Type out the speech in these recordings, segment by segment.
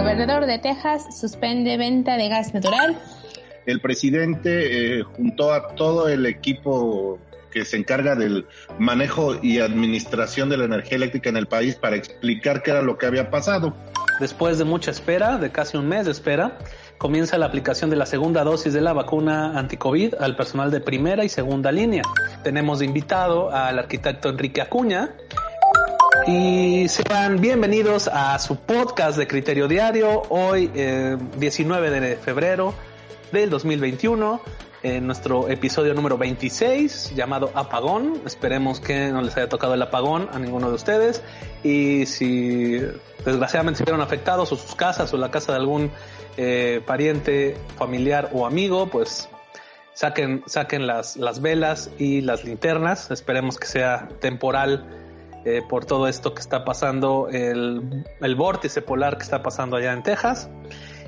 gobernador de Texas suspende venta de gas natural. El presidente eh, juntó a todo el equipo que se encarga del manejo y administración de la energía eléctrica en el país para explicar qué era lo que había pasado. Después de mucha espera, de casi un mes de espera, comienza la aplicación de la segunda dosis de la vacuna anti-COVID al personal de primera y segunda línea. Tenemos invitado al arquitecto Enrique Acuña, y sean bienvenidos a su podcast de Criterio Diario, hoy 19 eh, de febrero del 2021, en nuestro episodio número 26 llamado Apagón. Esperemos que no les haya tocado el apagón a ninguno de ustedes y si desgraciadamente se vieron afectados o sus casas o la casa de algún eh, pariente, familiar o amigo, pues saquen, saquen las, las velas y las linternas. Esperemos que sea temporal eh, por todo esto que está pasando, el, vórtice polar que está pasando allá en Texas.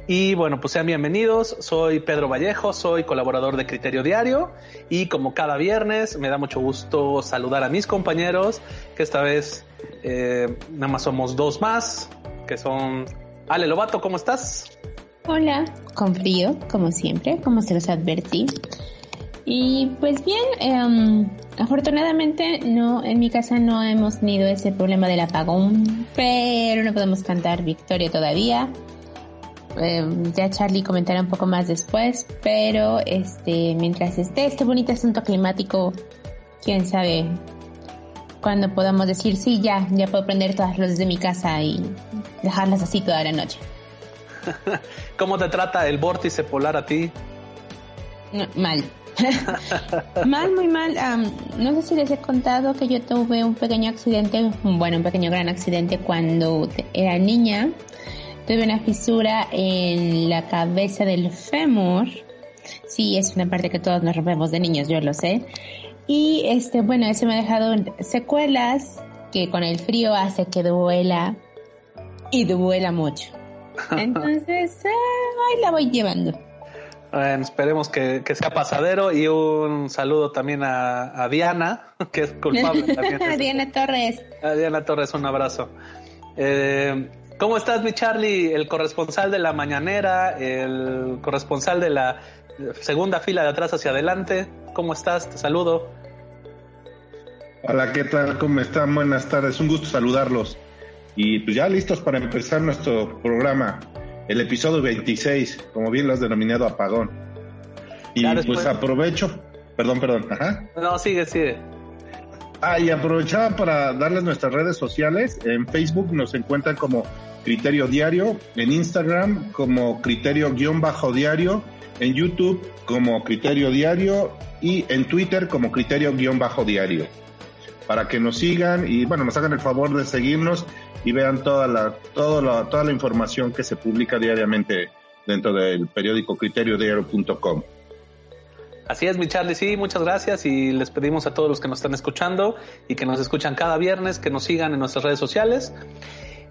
Y bueno, pues sean bienvenidos. Soy Pedro Vallejo, soy colaborador de Criterio Diario y como cada viernes me da mucho gusto saludar a mis compañeros, que esta vez eh, nada más somos dos más, que son Ale Lobato, ¿cómo estás? Hola, con frío, como siempre, como se los advertí. Y pues bien, eh, afortunadamente no, en mi casa no hemos tenido ese problema del apagón, pero no podemos cantar victoria todavía. Eh, ya Charlie comentará un poco más después, pero este, mientras esté este bonito asunto climático, quién sabe cuándo podamos decir sí, ya, ya puedo prender todas las luces de mi casa y dejarlas así toda la noche. ¿Cómo te trata el vórtice polar a ti? mal. mal, muy mal. no sé si les he contado que yo tuve un pequeño accidente, bueno, un pequeño gran accidente cuando era niña. Tuve una fisura en la cabeza del fémur. Sí, es una parte que todos nos rompemos de niños, yo lo sé. Y este, bueno, eso me ha dejado secuelas que con el frío hace que duela y duela mucho. Entonces, ahí la voy llevando. Bueno, esperemos que, sea pasadero y un saludo también a, Diana, que es culpable también. a Diana Torres. A Diana Torres, un abrazo. Eh, ¿Cómo estás, mi Charlie? El corresponsal de la mañanera, el corresponsal de la segunda fila de atrás hacia adelante. ¿Cómo estás? Te saludo. Hola, ¿qué tal? ¿Cómo están? Buenas tardes. Un gusto saludarlos. Y pues ya listos para empezar nuestro programa el episodio 26, como bien lo has denominado apagón. Y pues aprovecho, perdón, perdón, ajá. No, sigue, sigue. Ah, y aprovechaba para darles nuestras redes sociales. En Facebook nos encuentran como Criterio Diario, en Instagram como Criterio-Diario, en YouTube como Criterio Diario y en Twitter como Criterio-Diario. Para que nos sigan y bueno, nos hagan el favor de seguirnos y vean toda la, toda la, toda la información que se publica diariamente dentro del periódico criteriodiario.com. Así es, mi Charlie, sí, muchas gracias y les pedimos a todos los que nos están escuchando y que nos escuchan cada viernes que nos sigan en nuestras redes sociales.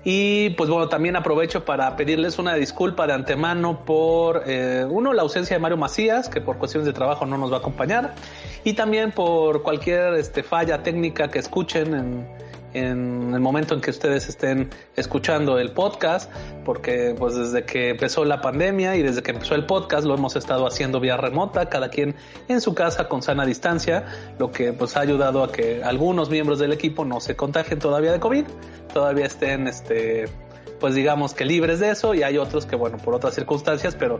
Y pues bueno, también aprovecho para pedirles una disculpa de antemano por, eh, uno, la ausencia de Mario Macías, que por cuestiones de trabajo no nos va a acompañar, y también por cualquier este, falla técnica que escuchen en, en el momento en que ustedes estén escuchando el podcast, porque pues desde que empezó la pandemia y desde que empezó el podcast lo hemos estado haciendo vía remota, cada quien en su casa con sana distancia, lo que pues ha ayudado a que algunos miembros del equipo no se contagien todavía de COVID, todavía estén este pues digamos que libres de eso y hay otros que bueno por otras circunstancias pero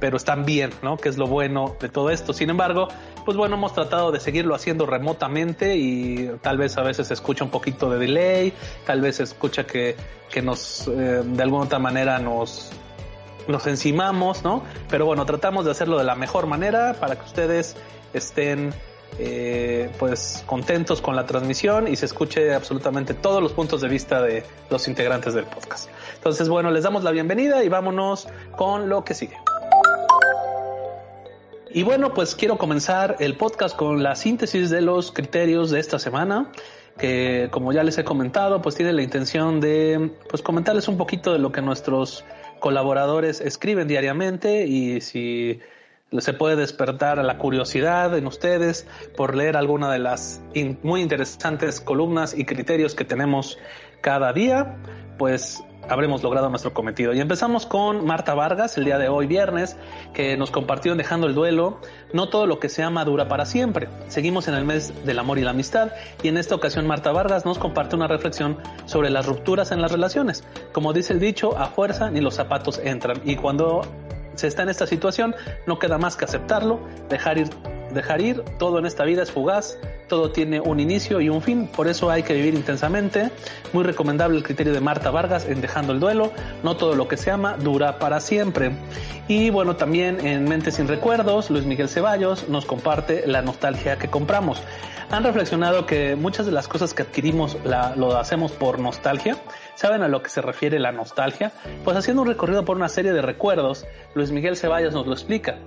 pero están bien no que es lo bueno de todo esto. Sin embargo pues bueno hemos tratado de seguirlo haciendo remotamente y tal vez a veces se escucha un poquito de delay tal vez se escucha que que nos eh, de alguna otra manera nos nos encimamos no pero bueno tratamos de hacerlo de la mejor manera para que ustedes estén eh, pues contentos con la transmisión y se escuche absolutamente todos los puntos de vista de los integrantes del podcast. Entonces, bueno, les damos la bienvenida y vámonos con lo que sigue. Y bueno, pues quiero comenzar el podcast con la síntesis de los criterios de esta semana, que como ya les he comentado, pues tiene la intención de pues comentarles un poquito de lo que nuestros colaboradores escriben diariamente y si se puede despertar la curiosidad en ustedes por leer alguna de las muy interesantes columnas y criterios que tenemos cada día, pues habremos logrado nuestro cometido. Y empezamos con Marta Vargas el día de hoy, viernes, que nos compartió Dejando el Duelo, no todo lo que se ama dura para siempre. Seguimos en el mes del amor y la amistad y en esta ocasión Marta Vargas nos comparte una reflexión sobre las rupturas en las relaciones. Como dice el dicho, a fuerza ni los zapatos entran y cuando se está en esta situación no queda más que aceptarlo, dejar ir dejar ir, todo en esta vida es fugaz, todo tiene un inicio y un fin, por eso hay que vivir intensamente. Muy recomendable el criterio de Marta Vargas en Dejando el Duelo, no todo lo que se ama dura para siempre. Y bueno, también en Mente sin Recuerdos, Luis Miguel Ceballos nos comparte la nostalgia que compramos. Han reflexionado que muchas de las cosas que adquirimos lo hacemos por nostalgia. ¿Saben a lo que se refiere la nostalgia? Pues haciendo un recorrido por una serie de recuerdos, Luis Miguel Ceballos nos lo explica.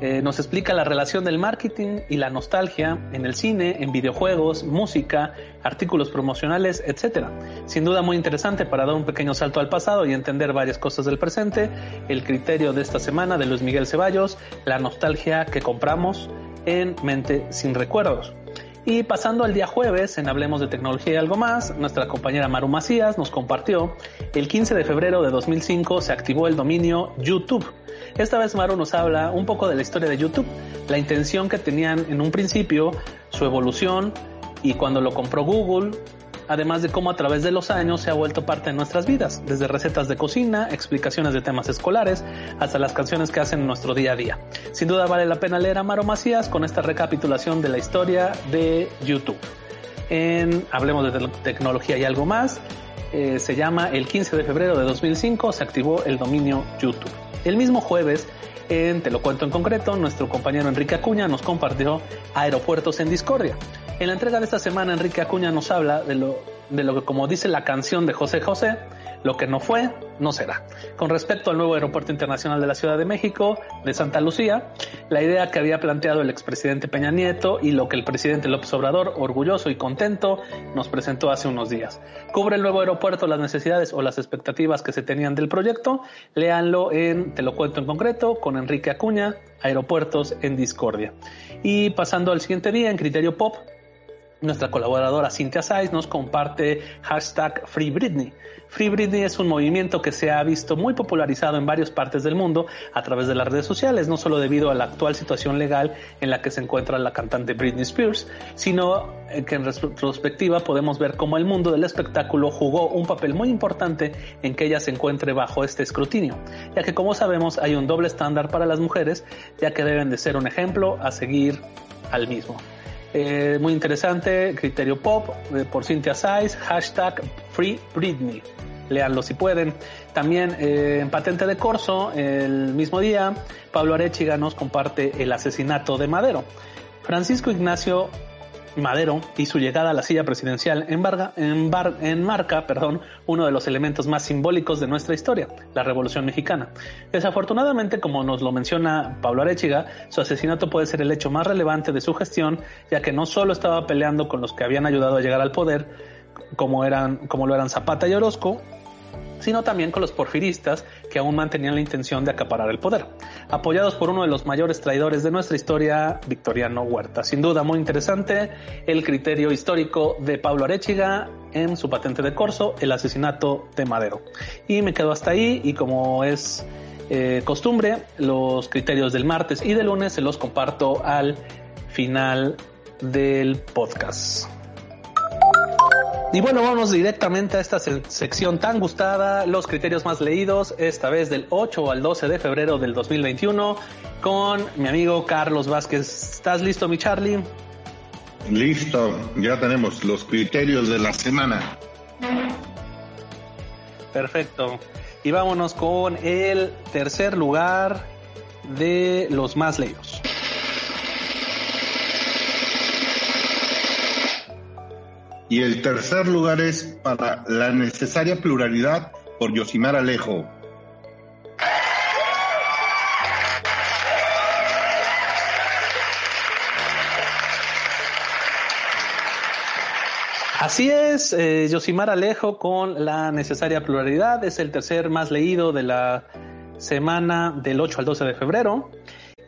Eh, nos explica la relación del marketing y la nostalgia en el cine, en videojuegos, música, artículos promocionales, etc. Sin duda muy interesante para dar un pequeño salto al pasado y entender varias cosas del presente, el criterio de esta semana de Luis Miguel Ceballos, la nostalgia que compramos en Mente sin Recuerdos. Y pasando al día jueves, en Hablemos de Tecnología y algo más, nuestra compañera Maru Macías nos compartió, el 15 de febrero de 2005 se activó el dominio YouTube. Esta vez Maru nos habla un poco de la historia de YouTube, la intención que tenían en un principio, su evolución y cuando lo compró Google, además de cómo a través de los años se ha vuelto parte de nuestras vidas, desde recetas de cocina, explicaciones de temas escolares, hasta las canciones que hacen en nuestro día a día. Sin duda vale la pena leer a Maro Macías con esta recapitulación de la historia de YouTube. En Hablemos de Tecnología y algo más, eh, se llama el 15 de febrero de 2005, se activó el dominio YouTube. El mismo jueves, en Te lo cuento en concreto, nuestro compañero Enrique Acuña nos compartió Aeropuertos en Discordia. En la entrega de esta semana, Enrique Acuña nos habla de lo, de lo que, como dice la canción de José José, lo que no fue, no será. Con respecto al nuevo aeropuerto internacional de la Ciudad de México, de Santa Lucía, la idea que había planteado el expresidente Peña Nieto y lo que el presidente López Obrador, orgulloso y contento, nos presentó hace unos días. ¿Cubre el nuevo aeropuerto las necesidades o las expectativas que se tenían del proyecto? Léanlo en Te lo cuento en concreto con Enrique Acuña, Aeropuertos en Discordia. Y pasando al siguiente día, en Criterio Pop, nuestra colaboradora Cynthia Saiz nos comparte hashtag Free Britney. Free Britney es un movimiento que se ha visto muy popularizado en varias partes del mundo a través de las redes sociales, no solo debido a la actual situación legal en la que se encuentra la cantante Britney Spears, sino que en retrospectiva podemos ver cómo el mundo del espectáculo jugó un papel muy importante en que ella se encuentre bajo este escrutinio, ya que como sabemos hay un doble estándar para las mujeres, ya que deben de ser un ejemplo a seguir al mismo. Eh, muy interesante, Criterio Pop eh, por Cynthia Size, hashtag Free Britney. Leanlo si pueden. También eh, en Patente de Corso, el mismo día, Pablo Arechiga nos comparte el asesinato de Madero. Francisco Ignacio Madero y su llegada a la silla presidencial enmarca perdón, uno de los elementos más simbólicos de nuestra historia, la Revolución Mexicana. Desafortunadamente, como nos lo menciona Pablo Arechiga, su asesinato puede ser el hecho más relevante de su gestión, ya que no solo estaba peleando con los que habían ayudado a llegar al poder, como, como lo eran Zapata y Orozco, sino también con los porfiristas que aún mantenían la intención de acaparar el poder, apoyados por uno de los mayores traidores de nuestra historia, Victoriano Huerta. Sin duda muy interesante el criterio histórico de Pablo Arechiga en su patente de corso, el asesinato de Madero. Y me quedo hasta ahí y como es eh, costumbre, los criterios del martes y del lunes se los comparto al final del podcast. Y bueno, vamos directamente a esta sección tan gustada, los criterios más leídos, esta vez del 8 al 12 de febrero del 2021, con mi amigo Carlos Vázquez. ¿Estás listo, mi Charlie? Listo, ya tenemos los criterios de la semana. Perfecto. Y vámonos con el tercer lugar de los más leídos. Y el tercer lugar es para la necesaria pluralidad por Yosimar Alejo. Así es, eh, Yosimar Alejo con la necesaria pluralidad es el tercer más leído de la semana del 8 al 12 de febrero.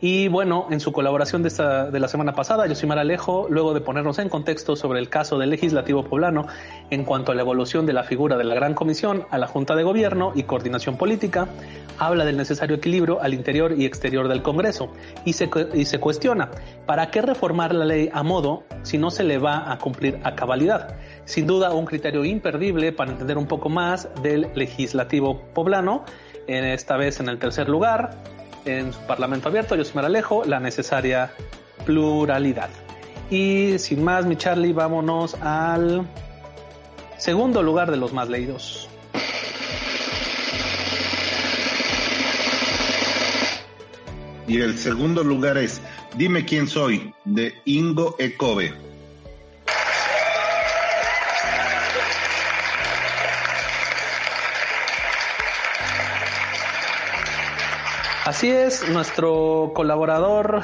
Y bueno, en su colaboración de, la semana pasada, Yosimar Alejo, luego de ponernos en contexto sobre el caso del legislativo poblano en cuanto a la evolución de la figura de la Gran Comisión a la Junta de Gobierno y Coordinación Política, habla del necesario equilibrio al interior y exterior del Congreso y se, y se cuestiona, ¿para qué reformar la ley a modo si no se le va a cumplir a cabalidad? Sin duda, un criterio imperdible para entender un poco más del legislativo poblano, esta vez en el tercer lugar, en su Parlamento abierto, Yosimar Alejo, la necesaria pluralidad. Y sin más, mi Charlie, vámonos al segundo lugar de los más leídos. Y el segundo lugar es Dime quién soy, de Ingo Ecobe. Así es, nuestro colaborador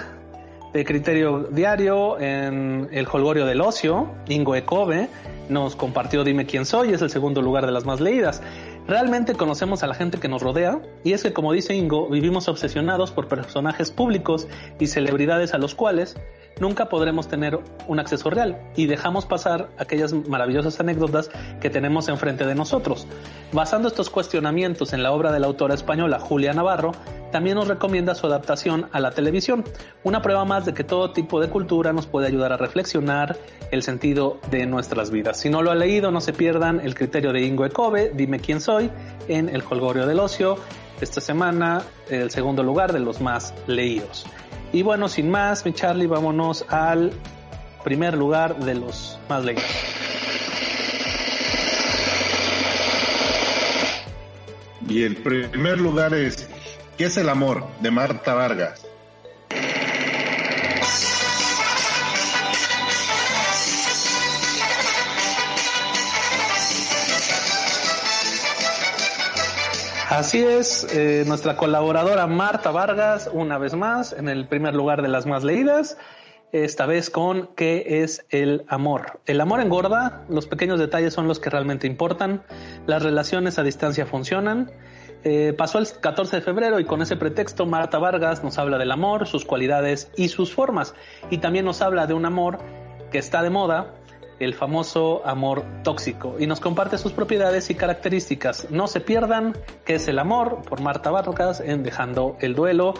de Criterio Diario en el Holgorio del Ocio, Ingo Ecobe, nos compartió Dime quién soy, es el segundo lugar de las más leídas. Realmente conocemos a la gente que nos rodea y es que como dice Ingo, vivimos obsesionados por personajes públicos y celebridades a los cuales nunca podremos tener un acceso real y dejamos pasar aquellas maravillosas anécdotas que tenemos enfrente de nosotros. Basando estos cuestionamientos en la obra de la autora española Julia Navarro, también nos recomienda su adaptación a la televisión, una prueba más de que todo tipo de cultura nos puede ayudar a reflexionar el sentido de nuestras vidas. Si no lo ha leído, no se pierdan el criterio de Ingo Ecobe, Dime quién soy, en El Colgorio del Ocio, esta semana el segundo lugar de los más leídos. Y bueno, sin más, mi Charlie, vámonos al primer lugar de los más leídos. Y el primer lugar es ¿Qué es el amor? de Marta Vargas. Así es, eh, nuestra colaboradora Marta Vargas, una vez más, en el primer lugar de las más leídas, esta vez con ¿Qué es el amor? El amor engorda, los pequeños detalles son los que realmente importan, las relaciones a distancia funcionan. Eh, pasó el 14 de febrero y con ese pretexto Marta Vargas nos habla del amor, sus cualidades y sus formas. Y también nos habla de un amor que está de moda, el famoso amor tóxico y nos comparte sus propiedades y características. No se pierdan qué es el amor por Marta Vargas en Dejando el Duelo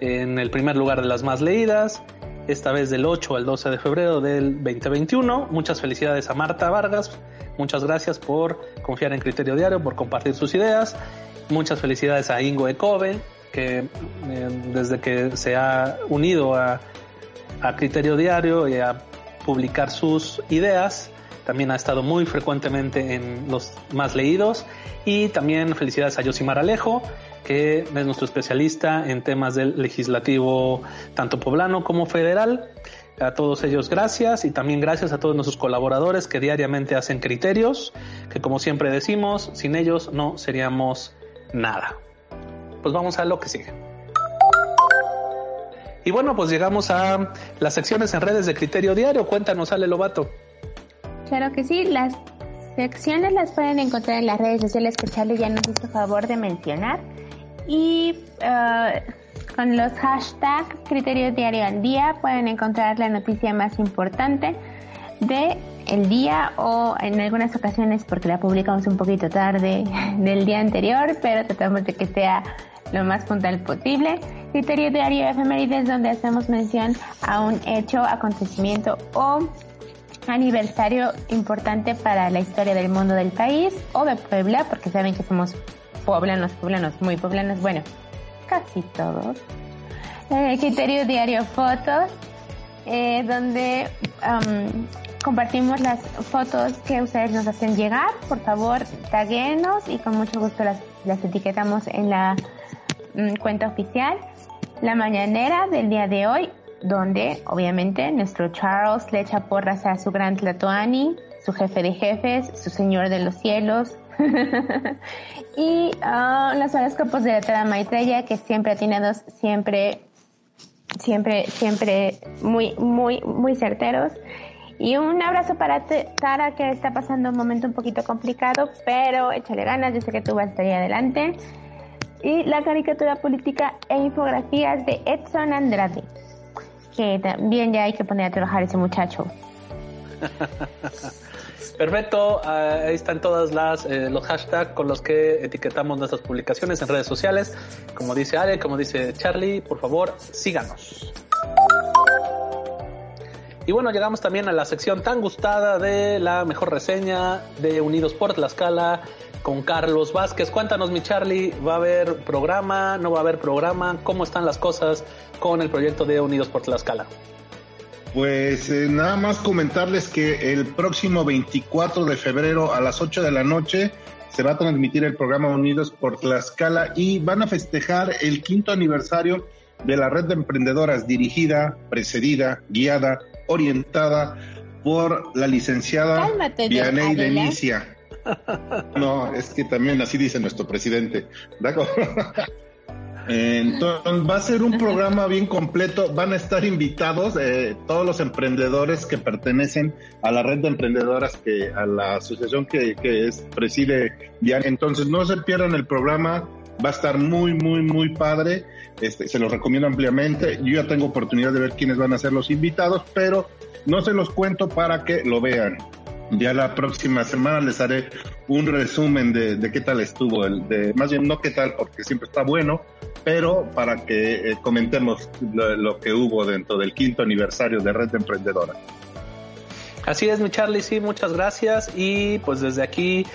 en el primer lugar de las más leídas, esta vez del 8 al 12 de febrero del 2021. Muchas felicidades a Marta Vargas, muchas gracias por confiar en Criterio Diario, por compartir sus ideas. Muchas felicidades a Ingo Ecobe, que eh, desde que se ha unido a, a Criterio Diario y a publicar sus ideas. También ha estado muy frecuentemente en los más leídos. Y también felicidades a Yosimar Alejo, que es nuestro especialista en temas del legislativo tanto poblano como federal. A todos ellos gracias y también gracias a todos nuestros colaboradores que diariamente hacen criterios, que como siempre decimos, sin ellos no seríamos nada. Pues vamos a lo que sigue. Y bueno, pues llegamos a las secciones en redes de Criterio Diario. Cuéntanos, Ale Lobato. Claro que sí, las secciones las pueden encontrar en las redes sociales que Charlie ya nos hizo favor de mencionar. Y uh, con los hashtags Criterio Diario al Día pueden encontrar la noticia más importante de el día o en algunas ocasiones porque la publicamos un poquito tarde del día anterior, pero tratamos de que sea lo más puntual posible. Criterio diario de efemérides donde hacemos mención a un hecho, acontecimiento o aniversario importante para la historia del mundo del país o de Puebla, porque saben que somos poblanos, poblanos, muy poblanos, bueno, casi todos. Eh, criterio diario fotos, eh, donde compartimos las fotos que ustedes nos hacen llegar. Por favor, taguenos y con mucho gusto las, las etiquetamos en la cuenta oficial. La mañanera del día de hoy, donde obviamente nuestro Charles le echa porras a su gran Tlatoani, su jefe de jefes, su señor de los cielos. y uh, los horóscopos de la Tara Maitreya, que siempre atinados, siempre siempre, siempre muy, muy, muy certeros. Y un abrazo para Tara, que está pasando un momento un poquito complicado, pero échale ganas, yo sé que tú vas a estar ahí adelante. Y la caricatura política e infografías de Edson Andrade, que también ya hay que poner a trabajar ese muchacho. Perfecto, ah, ahí están todas las eh, los hashtags con los que etiquetamos nuestras publicaciones en redes sociales. Como dice Ale, como dice Charlie, por favor, síganos. Y bueno, llegamos también a la sección tan gustada de la mejor reseña de Unidos por Tlaxcala con Carlos Vázquez. Cuéntanos, mi Charlie, ¿va a haber programa? ¿No va a haber programa? ¿Cómo están las cosas con el proyecto de Unidos por Tlaxcala? Pues eh, nada más comentarles que el próximo 24 de febrero a las 8 de la noche se va a transmitir el programa Unidos por Tlaxcala y van a festejar el quinto aniversario de la red de emprendedoras dirigida, precedida, guiada, orientada por la licenciada Vianey Denicia. No, es que también así dice nuestro presidente. Entonces va a ser un programa bien completo. Van a estar invitados eh, todos los emprendedores que pertenecen a la red de emprendedoras que a la asociación que, que es preside Diana. Entonces no se pierdan el programa. Va a estar muy, muy, muy padre. Este, se los recomiendo ampliamente. Yo ya tengo oportunidad de ver quiénes van a ser los invitados, pero no se los cuento para que lo vean. Ya la próxima semana les haré un resumen de, qué tal estuvo, el de, más bien no qué tal, porque siempre está bueno, pero para que eh, comentemos lo, que hubo dentro del quinto aniversario de Red de Emprendedora. Así es, mi Charlie, sí, muchas gracias. Y pues desde aquí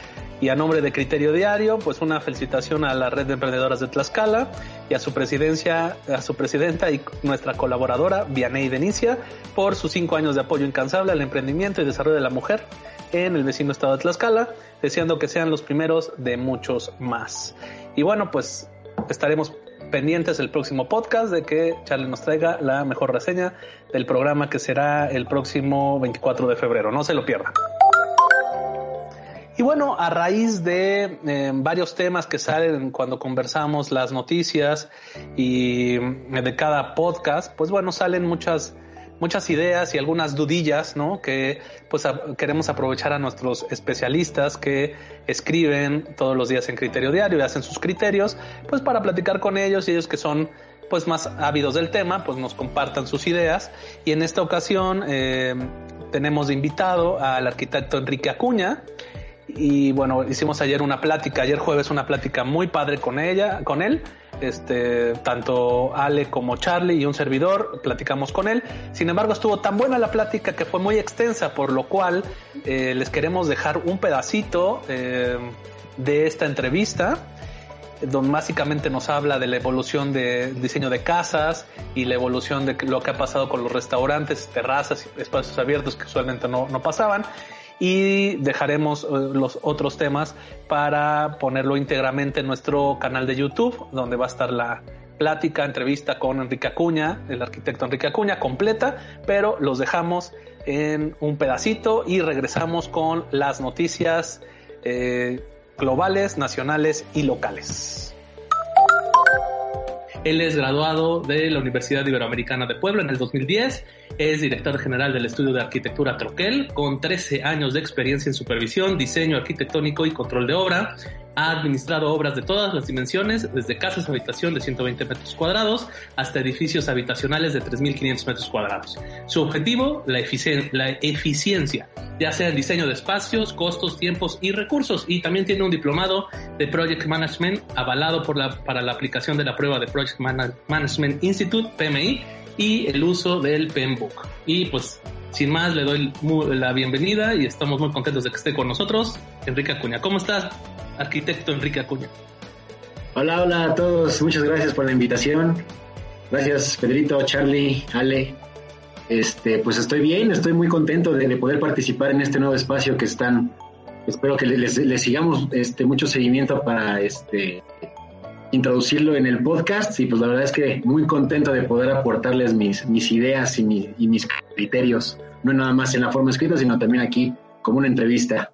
y a nombre de Criterio Diario, pues una felicitación a la Red de Emprendedoras de Tlaxcala y a su presidencia, a su presidenta y nuestra colaboradora, Vianey Denicia, por sus cinco años de apoyo incansable al emprendimiento y desarrollo de la mujer en el vecino estado de Tlaxcala, deseando que sean los primeros de muchos más. Y bueno, pues estaremos pendientes el próximo podcast de que Charlie nos traiga la mejor reseña del programa que será el próximo 24 de febrero. No se lo pierdan. Y bueno, a raíz de eh, varios temas que salen cuando conversamos las noticias y eh, de cada podcast, pues bueno, salen muchas muchas ideas y algunas dudillas, ¿no? Que pues queremos aprovechar a nuestros especialistas que escriben todos los días en Criterio Diario y hacen sus criterios, pues para platicar con ellos y ellos que son pues más ávidos del tema, pues nos compartan sus ideas. Y en esta ocasión eh, tenemos de invitado al arquitecto Enrique Acuña, y bueno, hicimos ayer una plática, ayer jueves una plática muy padre con ella, con él. Este, tanto Ale como Charlie y un servidor platicamos con él. Sin embargo, estuvo tan buena la plática que fue muy extensa, por lo cual eh, les queremos dejar un pedacito eh, de esta entrevista donde básicamente nos habla de la evolución del diseño de casas y la evolución de lo que ha pasado con los restaurantes, terrazas y espacios abiertos que usualmente no, no pasaban y dejaremos eh, los otros temas para ponerlo íntegramente en nuestro canal de YouTube, donde va a estar la plática, entrevista con Enrique Acuña, el arquitecto Enrique Acuña, completa, pero los dejamos en un pedacito y regresamos con las noticias eh, globales, nacionales y locales. Él es graduado de la Universidad Iberoamericana de Puebla en el 2010 es director general del estudio de arquitectura Troquel, con 13 años de experiencia en supervisión, diseño arquitectónico y control de obra. Ha administrado obras de todas las dimensiones, desde casas habitación de 120 metros cuadrados hasta edificios habitacionales de 3.500 metros cuadrados. Su objetivo, la, eficiencia, ya sea en diseño de espacios, costos, tiempos y recursos. Y también tiene un diplomado de Project Management avalado para la aplicación de la prueba de Project Management Institute, PMI, y el uso del penbook. Y pues sin más le doy la bienvenida y estamos muy contentos de que esté con nosotros Enrique Acuña. ¿Cómo estás, arquitecto Enrique Acuña? Hola, hola a todos. Muchas gracias por la invitación. Gracias, Pedrito, Charlie, Ale. Este, pues estoy bien, estoy muy contento de, poder participar en este nuevo espacio que están. Espero que les, les sigamos este, mucho seguimiento para este, introducirlo en el podcast y pues la verdad es que muy contento de poder aportarles mis, mis ideas y, mis criterios, no nada más en la forma escrita, sino también aquí como una entrevista.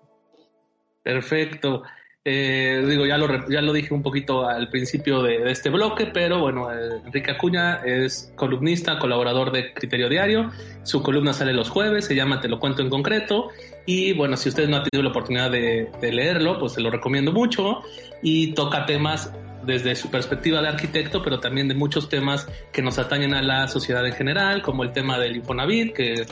Perfecto. Eh, digo, ya lo, ya lo dije un poquito al principio de, este bloque, pero bueno, eh, Enrique Acuña es columnista, colaborador de Criterio Diario. Su columna sale los jueves, se llama Te lo cuento en concreto. Y bueno, si ustedes no han tenido la oportunidad de leerlo, pues se lo recomiendo mucho. Y toca temas desde su perspectiva de arquitecto, pero también de muchos temas que nos atañen a la sociedad en general, como el tema del Infonavit, que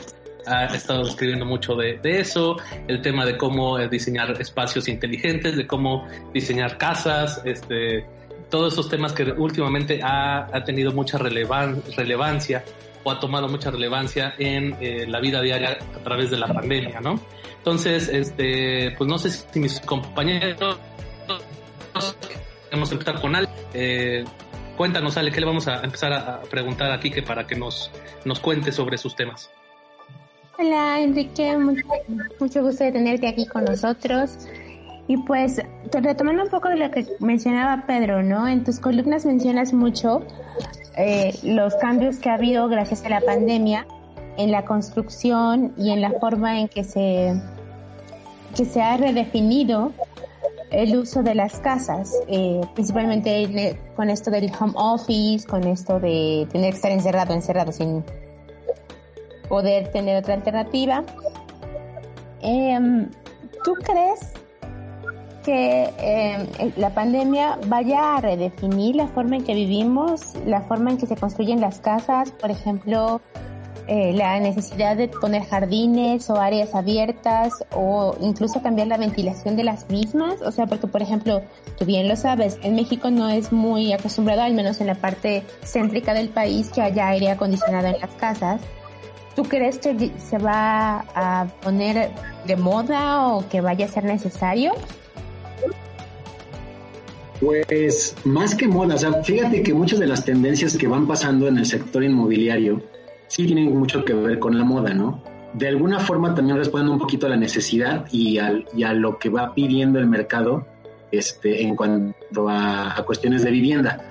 ha estado escribiendo mucho de, eso, el tema de cómo eh, diseñar espacios inteligentes, de cómo diseñar casas, este, todos esos temas que últimamente ha, tenido mucha relevancia o ha tomado mucha relevancia en eh, la vida diaria a través de la pandemia, ¿no? Entonces, este, pues no sé si mis compañeros Vamos a empezar con Ale. Eh, cuéntanos, Ale, ¿qué le vamos a empezar a, preguntar a Kike para que nos, nos cuente sobre sus temas? Hola, Enrique, mucho, gusto de tenerte aquí con nosotros. Y pues, retomando un poco de lo que mencionaba Pedro, ¿no? En tus columnas mencionas mucho eh, los cambios que ha habido gracias a la pandemia en la construcción y en la forma en que se, que se ha redefinido el uso de las casas, eh, principalmente con esto del home office, con esto de tener que estar encerrado, encerrado sin poder tener otra alternativa. Em, ¿Tú crees que em, la pandemia vaya a redefinir la forma en que vivimos, la forma en que se construyen las casas? Por ejemplo, eh, la necesidad de poner jardines o áreas abiertas o incluso cambiar la ventilación de las mismas. O sea, porque por ejemplo, tú bien lo sabes, en México no es muy acostumbrado, al menos en la parte céntrica del país, que haya aire acondicionado en las casas. ¿Tú crees que se va a poner de moda o que vaya a ser necesario? Pues más que moda, o sea, fíjate que muchas de las tendencias que van pasando en el sector inmobiliario sí tienen mucho que ver con la moda, ¿no? De alguna forma también responden un poquito a la necesidad y, a lo que va pidiendo el mercado este, en cuanto a, cuestiones de vivienda.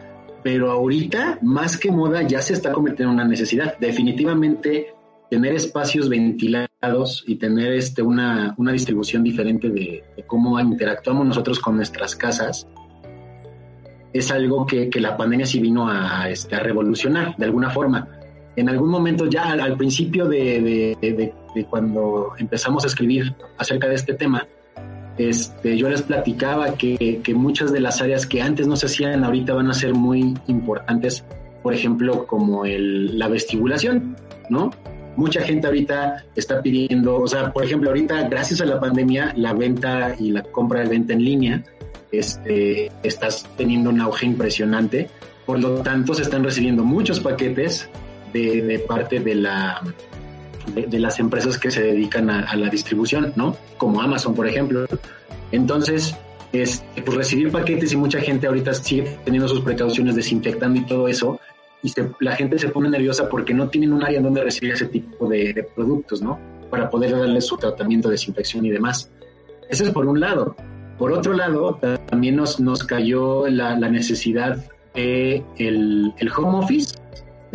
Pero ahorita, más que moda, ya se está convirtiendo en una necesidad. Definitivamente, tener espacios ventilados y tener este, una, una distribución diferente de, cómo interactuamos nosotros con nuestras casas es algo que, la pandemia sí vino a, este, a revolucionar de alguna forma en algún momento ya al, principio de, cuando empezamos a escribir acerca de este tema, este, yo les platicaba que, muchas de las áreas que antes no se hacían ahorita van a ser muy importantes, por ejemplo, como el, la vestibulación, ¿no? Mucha gente ahorita está pidiendo, o sea, por ejemplo, ahorita gracias a la pandemia, la venta y la compra de venta en línea este, estás teniendo un auge impresionante. Por lo tanto, se están recibiendo muchos paquetes de, parte de la de, las empresas que se dedican a, la distribución, ¿no? Como Amazon, por ejemplo. Entonces, este, pues recibir paquetes y mucha gente ahorita sigue teniendo sus precauciones, desinfectando y todo eso, y la gente se pone nerviosa porque no tienen un área donde recibir ese tipo de, productos, ¿no? Para poder darle su tratamiento, desinfección y demás. Eso es por un lado. Por otro lado, también nos, nos cayó la, necesidad de el home office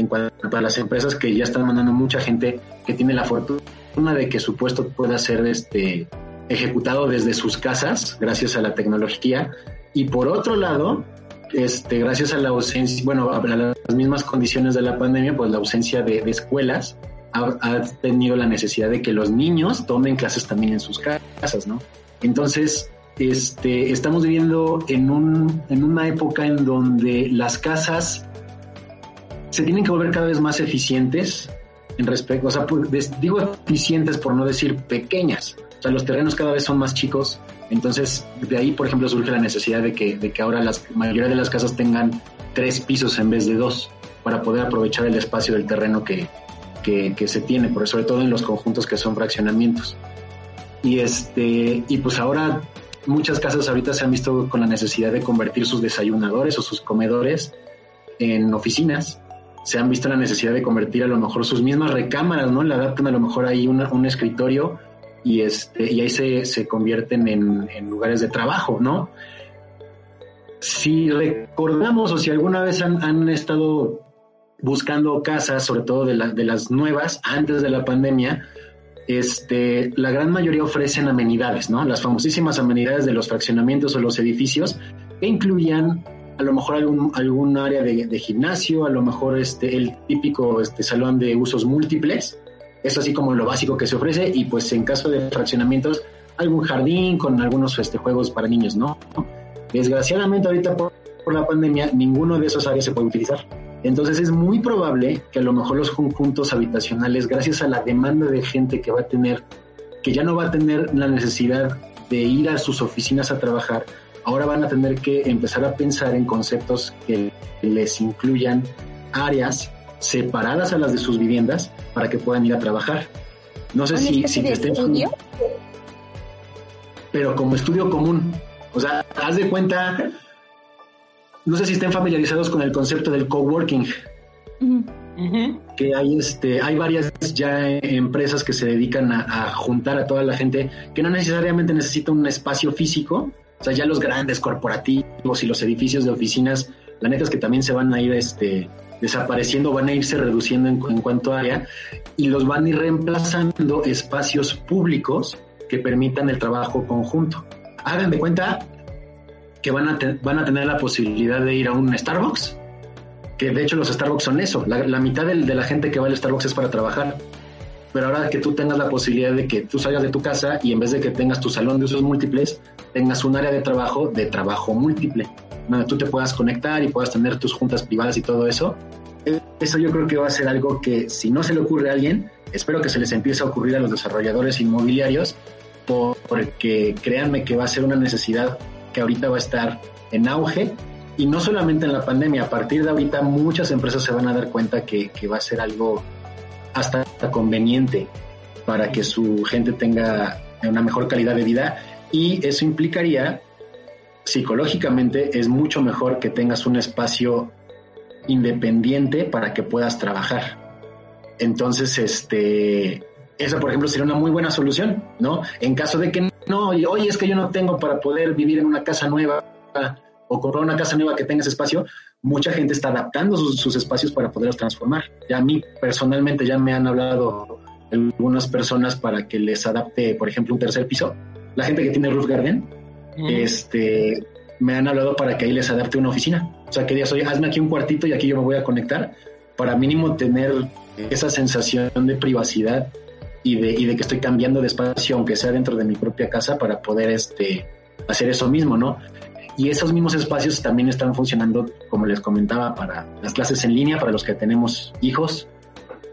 en cuanto a las empresas que ya están mandando mucha gente que tiene la fortuna de que su puesto pueda ser este, ejecutado desde sus casas gracias a la tecnología. Y por otro lado, este, gracias a la ausencia, bueno, a las mismas condiciones de la pandemia, pues la ausencia de, escuelas ha, ha, tenido la necesidad de que los niños tomen clases también en sus casas, ¿no? Entonces, este, estamos viviendo en, un, en una época en donde las casas se tienen que volver cada vez más eficientes en respecto, o sea, pues, digo eficientes por no decir pequeñas. O sea, los terrenos cada vez son más chicos, entonces de ahí, por ejemplo, surge la necesidad de que, de que ahora la mayoría de las casas tengan tres pisos en vez de dos para poder aprovechar el espacio del terreno que, que, se tiene, por sobre todo en los conjuntos que son fraccionamientos. Y este, y pues ahora muchas casas ahorita se han visto con la necesidad de convertir sus desayunadores o sus comedores en oficinas se han visto la necesidad de convertir a lo mejor sus mismas recámaras, ¿no? Le adaptan a lo mejor ahí un escritorio y, este, y ahí se, se convierten en, lugares de trabajo, ¿no? Si recordamos o si alguna vez han, estado buscando casas, sobre todo de, de las nuevas, antes de la pandemia, este, la gran mayoría ofrecen amenidades, ¿no? Las famosísimas amenidades de los fraccionamientos o los edificios que incluían a lo mejor algún, algún área de, gimnasio, a lo mejor este, el típico este, salón de usos múltiples, es así como lo básico que se ofrece y pues en caso de fraccionamientos algún jardín con algunos este, juegos para niños, ¿no? Desgraciadamente ahorita por por la pandemia, ninguno de esos áreas se puede utilizar. Entonces es muy probable que a lo mejor los conjuntos habitacionales, gracias a la demanda de gente que va a tener, que ya no va a tener la necesidad de ir a sus oficinas a trabajar, ahora van a tener que empezar a pensar en conceptos que les incluyan áreas separadas a las de sus viviendas para que puedan ir a trabajar. No sé si, si estén... Estudio? Pero como estudio común. O sea, haz de cuenta, no sé si estén familiarizados con el concepto del coworking. Que hay, este, hay varias ya empresas que se dedican a, juntar a toda la gente que no necesariamente necesita un espacio físico. O sea, ya los grandes corporativos y los edificios de oficinas, la neta es que también se van a ir este, desapareciendo, van a irse reduciendo en, cuanto a área y los van a ir reemplazando espacios públicos que permitan el trabajo conjunto. Hagan de cuenta que van a, van a tener la posibilidad de ir a un Starbucks, que de hecho los Starbucks son eso, la, mitad de, de la gente que va al Starbucks es para trabajar, pero ahora que tú tengas la posibilidad de que tú salgas de tu casa y en vez de que tengas tu salón de usos múltiples, tengas un área de trabajo de trabajo múltiple donde tú te puedas conectar y puedas tener tus juntas privadas y todo eso. Eso yo creo que va a ser algo que si no se le ocurre a alguien, espero que se les empiece a ocurrir a los desarrolladores inmobiliarios, porque créanme que va a ser una necesidad que ahorita va a estar en auge y no solamente en la pandemia, a partir de ahorita muchas empresas se van a dar cuenta que, que va a ser algo hasta conveniente para que su gente tenga una mejor calidad de vida y eso implicaría psicológicamente es mucho mejor que tengas un espacio independiente para que puedas trabajar. Entonces, este, esa, por ejemplo, sería una muy buena solución, ¿no? En caso de que no, oye, es que yo no tengo para poder vivir en una casa nueva o comprar una casa nueva que tenga espacio, mucha gente está adaptando sus, espacios para poderlos transformar. Ya a mí personalmente ya me han hablado algunas personas para que les adapte, por ejemplo, un tercer piso. La gente que tiene roof garden, este, me han hablado para que ahí les adapte una oficina. O sea, que digas, oye, hazme aquí un cuartito y aquí yo me voy a conectar para mínimo tener esa sensación de privacidad y de, y de que estoy cambiando de espacio, aunque sea dentro de mi propia casa, para poder este, hacer eso mismo, ¿no? Y esos mismos espacios también están funcionando, como les comentaba, para las clases en línea, para los que tenemos hijos.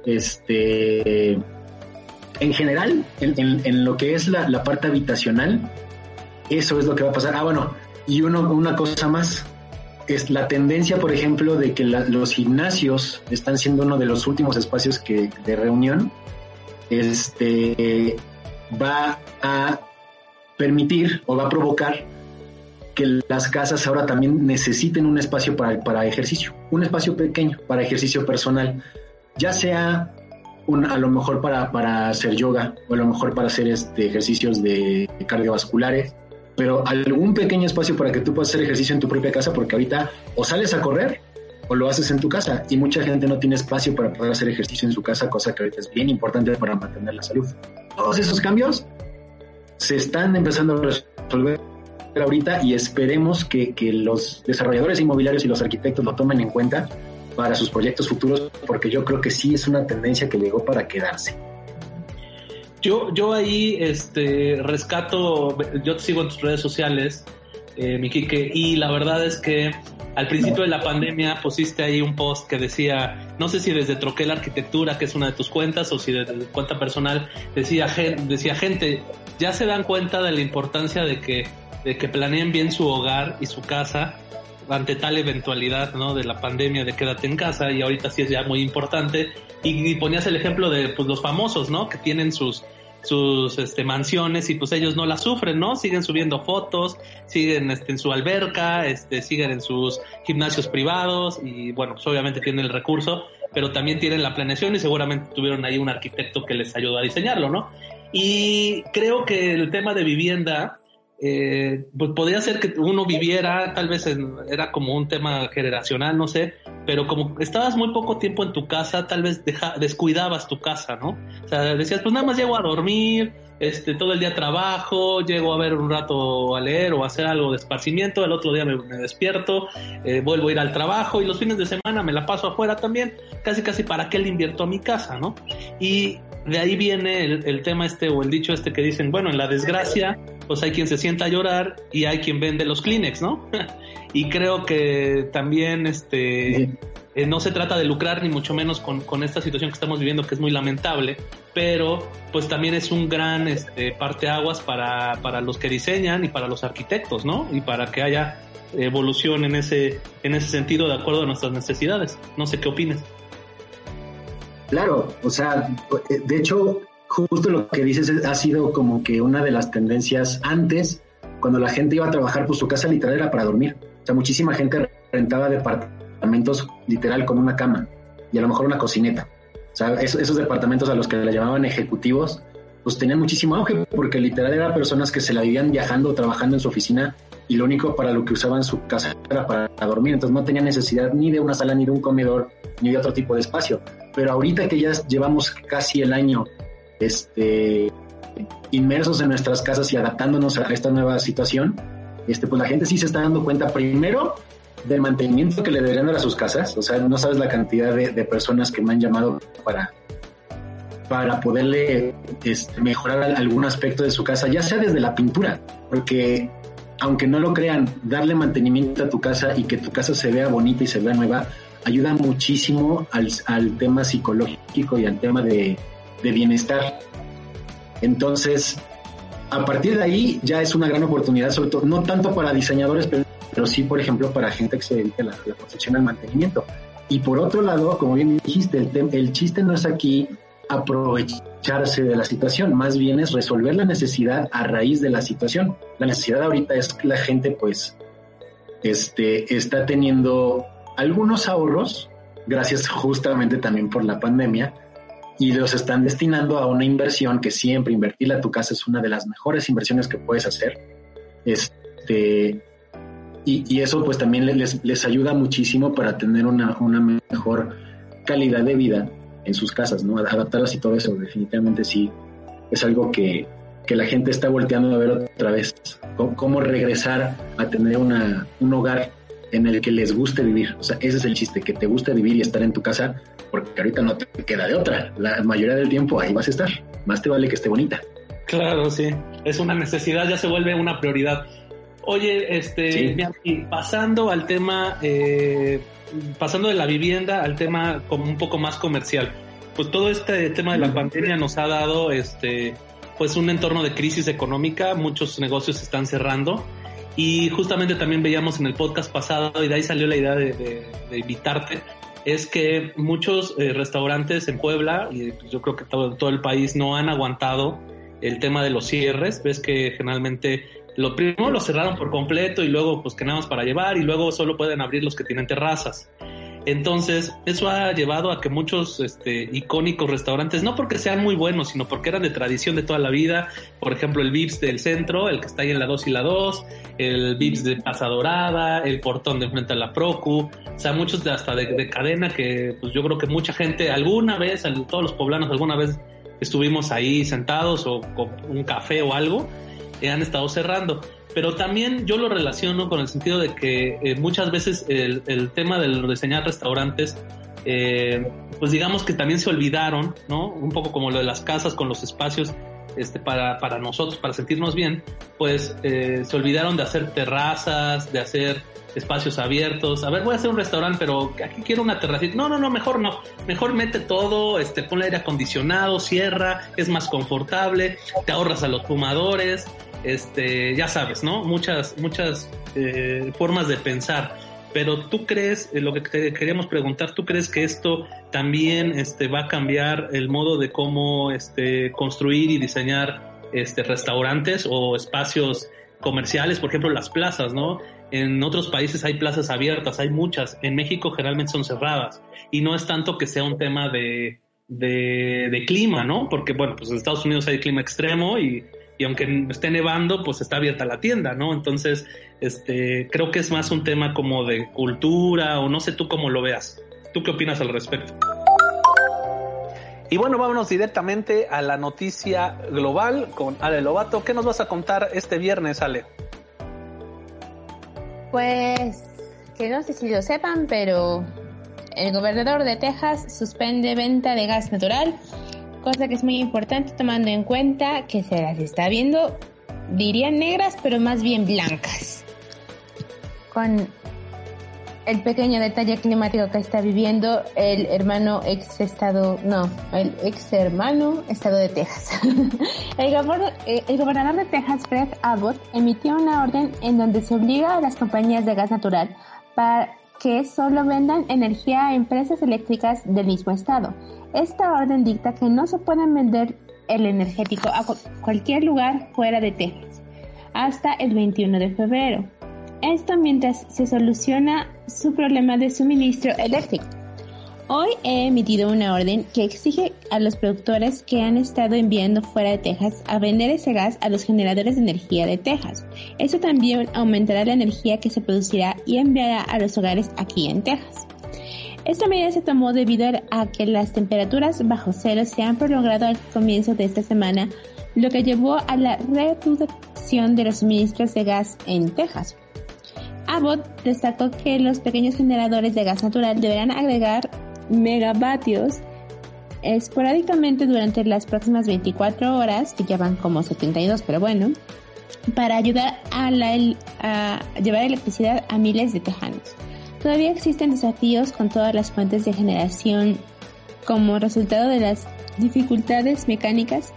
Este, en general, en, lo que es la, la parte habitacional, eso es lo que va a pasar. Ah, bueno, y uno, una cosa más, es la tendencia, por ejemplo, de que los gimnasios están siendo uno de los últimos espacios que, de reunión, este, va a permitir o va a provocar que las casas ahora también necesiten un espacio para, para ejercicio, un espacio pequeño para ejercicio personal, ya sea un, a lo mejor para, para hacer yoga o a lo mejor para hacer este, ejercicios de cardiovasculares pero algún pequeño espacio para que tú puedas hacer ejercicio en tu propia casa, porque ahorita o sales a correr o lo haces en tu casa y mucha gente no tiene espacio para poder hacer ejercicio en su casa, cosa que ahorita es bien importante para mantener la salud. Todos esos cambios se están empezando a resolver ahorita y esperemos que, que los desarrolladores inmobiliarios y los arquitectos lo tomen en cuenta para sus proyectos futuros, porque yo creo que sí es una tendencia que llegó para quedarse. Yo, yo ahí este, rescato, yo te sigo en tus redes sociales, eh, mi y la verdad es que al principio de la pandemia pusiste ahí un post que decía, no sé si desde Troquel Arquitectura, que es una de tus cuentas, o si desde cuenta personal, decía, decía gente, ya se dan cuenta de la importancia de que, de que planeen bien su hogar y su casa ante tal eventualidad, ¿no? De la pandemia de quédate en casa y ahorita sí es ya muy importante. Y, ponías el ejemplo de pues, los famosos, ¿no? Que tienen sus sus este, mansiones y pues ellos no las sufren, ¿no? Siguen subiendo fotos, siguen este, en su alberca, este, siguen en sus gimnasios privados y bueno, pues obviamente tienen el recurso, pero también tienen la planeación y seguramente tuvieron ahí un arquitecto que les ayudó a diseñarlo, ¿no? Y creo que el tema de vivienda eh, pues podría ser que uno viviera, tal vez era como un tema generacional, no sé, pero como estabas muy poco tiempo en tu casa, tal vez descuidabas tu casa, ¿no? O sea, decías, pues nada más llego a dormir, este, todo el día trabajo, llego a ver un rato a leer o a hacer algo de esparcimiento, el otro día me, despierto, eh, vuelvo a ir al trabajo y los fines de semana me la paso afuera también, casi casi para qué le invierto a mi casa, ¿no? Y de ahí viene el, el tema este o el dicho este que dicen, bueno, en la desgracia pues hay quien se sienta a llorar y hay quien vende los Kleenex, ¿no? y creo que también este eh, no se trata de lucrar ni mucho menos con, con, esta situación que estamos viviendo que es muy lamentable, pero pues también es un gran este, parteaguas para, para los que diseñan y para los arquitectos, ¿no? Y para que haya evolución en ese, en ese sentido de acuerdo a nuestras necesidades. No sé qué opinas. Claro, o sea, de hecho, justo lo que dices ha sido como que una de las tendencias antes, cuando la gente iba a trabajar, pues su casa literal era para dormir. O sea, muchísima gente rentaba departamentos literal con una cama y a lo mejor una cocineta. O sea, esos, departamentos a los que le llamaban ejecutivos, pues tenían muchísimo auge porque literal eran personas que se la vivían viajando, trabajando en su oficina y lo único para lo que usaban su casa era para dormir. Entonces no tenían necesidad ni de una sala, ni de un comedor, ni de otro tipo de espacio. Pero ahorita que ya llevamos casi el año este, inmersos en nuestras casas y adaptándonos a esta nueva situación, este, pues la gente sí se está dando cuenta primero del mantenimiento que le deberían dar a sus casas. O sea, no sabes la cantidad de, personas que me han llamado para, para poderle este, mejorar algún aspecto de su casa, ya sea desde la pintura, porque aunque no lo crean, darle mantenimiento a tu casa y que tu casa se vea bonita y se vea nueva, ayuda muchísimo al, al tema psicológico y al tema de, de bienestar. Entonces, a partir de ahí ya es una gran oportunidad, sobre todo, no tanto para diseñadores, pero, sí, por ejemplo, para gente que se dedica a la, la al mantenimiento. Y por otro lado, como bien dijiste, el, el chiste no es aquí aprovecharse de la situación, más bien es resolver la necesidad a raíz de la situación. La necesidad ahorita es que la gente pues este, está teniendo algunos ahorros, gracias justamente también por la pandemia, y los están destinando a una inversión que siempre invertir a tu casa es una de las mejores inversiones que puedes hacer. Este, y, eso pues también les, les ayuda muchísimo para tener una, una, mejor calidad de vida en sus casas, ¿no? Adaptarlas y todo eso, definitivamente sí, es algo que, que la gente está volteando a ver otra vez. Cómo, regresar a tener una, un hogar en el que les guste vivir. O sea, ese es el chiste, que te guste vivir y estar en tu casa porque ahorita no te queda de otra. La mayoría del tiempo ahí vas a estar. Más te vale que esté bonita. Claro, sí. Es una necesidad, ya se vuelve una prioridad. Oye, este, pasando al tema, eh, pasando de la vivienda al tema como un poco más comercial. Pues todo este tema de la pandemia nos ha dado, este, pues un entorno de crisis económica. Muchos negocios están cerrando. Y justamente también veíamos en el podcast pasado, y de ahí salió la idea de invitarte, es que muchos eh, restaurantes en Puebla, y yo creo que todo, todo el país, no han aguantado el tema de los cierres. Ves que generalmente lo primero lo cerraron por completo y luego pues que nada más para llevar y luego solo pueden abrir los que tienen terrazas. Entonces, eso ha llevado a que muchos este, icónicos restaurantes, no porque sean muy buenos, sino porque eran de tradición de toda la vida, por ejemplo, el Vips del centro, el que está ahí en la 2 y la 2, el Vips de Casa Dorada, el portón de enfrente a la Procu, o sea, muchos de, hasta de, cadena que pues yo creo que mucha gente alguna vez, todos los poblanos alguna vez estuvimos ahí sentados o con un café o algo, y han estado cerrando pero también yo lo relaciono con el sentido de que eh, muchas veces el, tema de diseñar restaurantes, eh, pues digamos que también se olvidaron, ¿no? Un poco como lo de las casas con los espacios este, para, para nosotros, para sentirnos bien, pues eh, se olvidaron de hacer terrazas, de hacer espacios abiertos. A ver, voy a hacer un restaurante, pero aquí quiero una terracita. No, no, no, mejor no. Mejor mete todo, este, ponle aire acondicionado, cierra, es más confortable, te ahorras a los fumadores, este, ya sabes, ¿no? Muchas, muchas eh, formas de pensar. Pero tú crees, eh, lo que queríamos preguntar, ¿tú crees que esto también este, va a cambiar el modo de cómo este, construir y diseñar este, restaurantes o espacios comerciales, por ejemplo, las plazas, ¿no? En otros países hay plazas abiertas, hay muchas. En México generalmente son cerradas. Y no es tanto que sea un tema de, de, de clima, ¿no? Porque, bueno, pues en Estados Unidos hay clima extremo y y aunque esté nevando, pues está abierta la tienda, ¿no? Entonces, este, creo que es más un tema como de cultura o no sé tú cómo lo veas. ¿Tú qué opinas al respecto? Y bueno, vámonos directamente a la noticia global con Ale Lobato. ¿Qué nos vas a contar este viernes, Ale? Pues que no sé si lo sepan, pero el gobernador de Texas suspende venta de gas natural cosa que es muy importante tomando en cuenta que se las está viendo diría negras, pero más bien blancas. Con el pequeño detalle climático que está viviendo el hermano ex estado, no, el ex hermano estado de Texas. el, gobernador, eh, el gobernador de Texas, Greg Abbott, emitió una orden en donde se obliga a las compañías de gas natural para que solo vendan energía a empresas eléctricas del mismo estado. Esta orden dicta que no se pueden vender el energético a cualquier lugar fuera de Texas hasta el 21 de febrero. Esto mientras se soluciona su problema de suministro eléctrico. Hoy he emitido una orden que exige a los productores que han estado enviando fuera de Texas a vender ese gas a los generadores de energía de Texas. Eso también aumentará la energía que se producirá y enviará a los hogares aquí en Texas. Esta medida se tomó debido a que las temperaturas bajo cero se han prolongado al comienzo de esta semana, lo que llevó a la reducción de los suministros de gas en Texas. Abbott destacó que los pequeños generadores de gas natural deberán agregar megavatios esporádicamente durante las próximas 24 horas, que ya van como 72, pero bueno, para ayudar a, llevar electricidad a miles de tejanos. Todavía existen desafíos con todas las fuentes de generación como resultado de las dificultades mecánicas,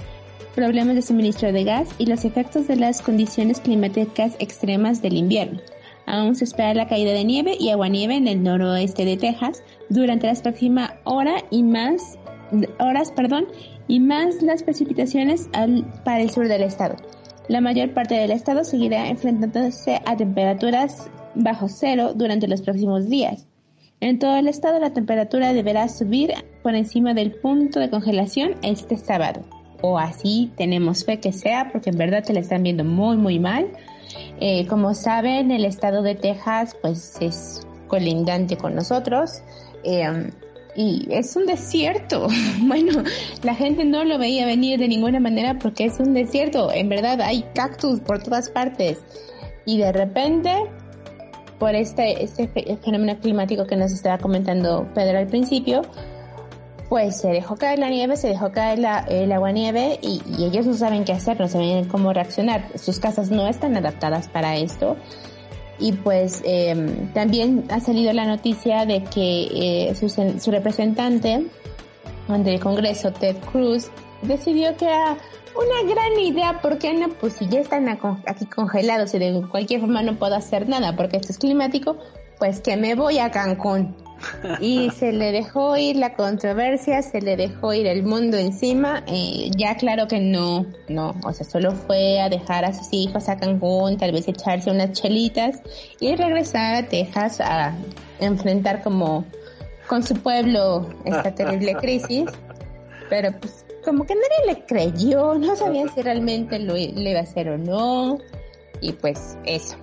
problemas de suministro de gas y los efectos de las condiciones climáticas extremas del invierno. Aún se espera la caída de nieve y aguanieve en el noroeste de Texas durante las próximas hora y más horas, perdón, y más las precipitaciones para el sur del estado. La mayor parte del estado seguirá enfrentándose a temperaturas bajo cero durante los próximos días. En todo el estado la temperatura deberá subir por encima del punto de congelación este sábado. O así tenemos fe que sea, porque en verdad se le están viendo muy muy mal. Eh, como saben, el estado de Texas pues es colindante con nosotros eh, y es un desierto. bueno, la gente no lo veía venir de ninguna manera porque es un desierto. En verdad hay cactus por todas partes y de repente por este, este fenómeno climático que nos estaba comentando Pedro al principio, pues se dejó caer la nieve, se dejó caer la, el agua nieve y, ellos no saben qué hacer, no saben cómo reaccionar. Sus casas no están adaptadas para esto. Y pues em, también ha salido la noticia de que eh, su, representante ante el Congreso, Ted Cruz, decidió que era una gran idea, ¿por qué no? Pues si ya están aquí congelados y de cualquier forma no puedo hacer nada porque esto es climático, pues que me voy a Cancún y se le dejó ir la controversia, se le dejó ir el mundo encima. Eh, ya claro que no, no, o sea, solo fue a dejar a sus hijos a Cancún, tal vez echarse unas chelitas y regresar a Texas a enfrentar como con su pueblo esta terrible crisis. Pero pues como que nadie le creyó, no sabían si realmente lo, le iba a hacer o no. Y pues eso.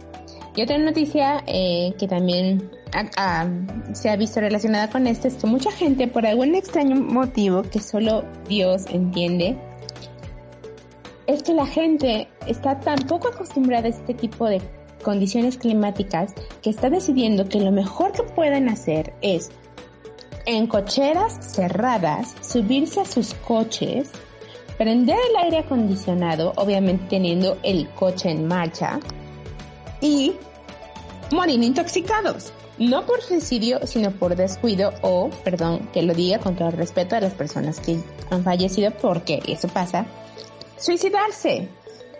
Y otra noticia eh, que también se ha visto relacionada con esto es que mucha gente, por algún extraño motivo que solo Dios entiende, es que la gente está tan poco acostumbrada a este tipo de condiciones climáticas que está decidiendo que lo mejor que pueden hacer es en cocheras cerradas subirse a sus coches, prender el aire acondicionado, obviamente teniendo el coche en marcha, y morir intoxicados. No por suicidio, sino por descuido o, perdón, que lo diga con todo el respeto a las personas que han fallecido, porque eso pasa, suicidarse.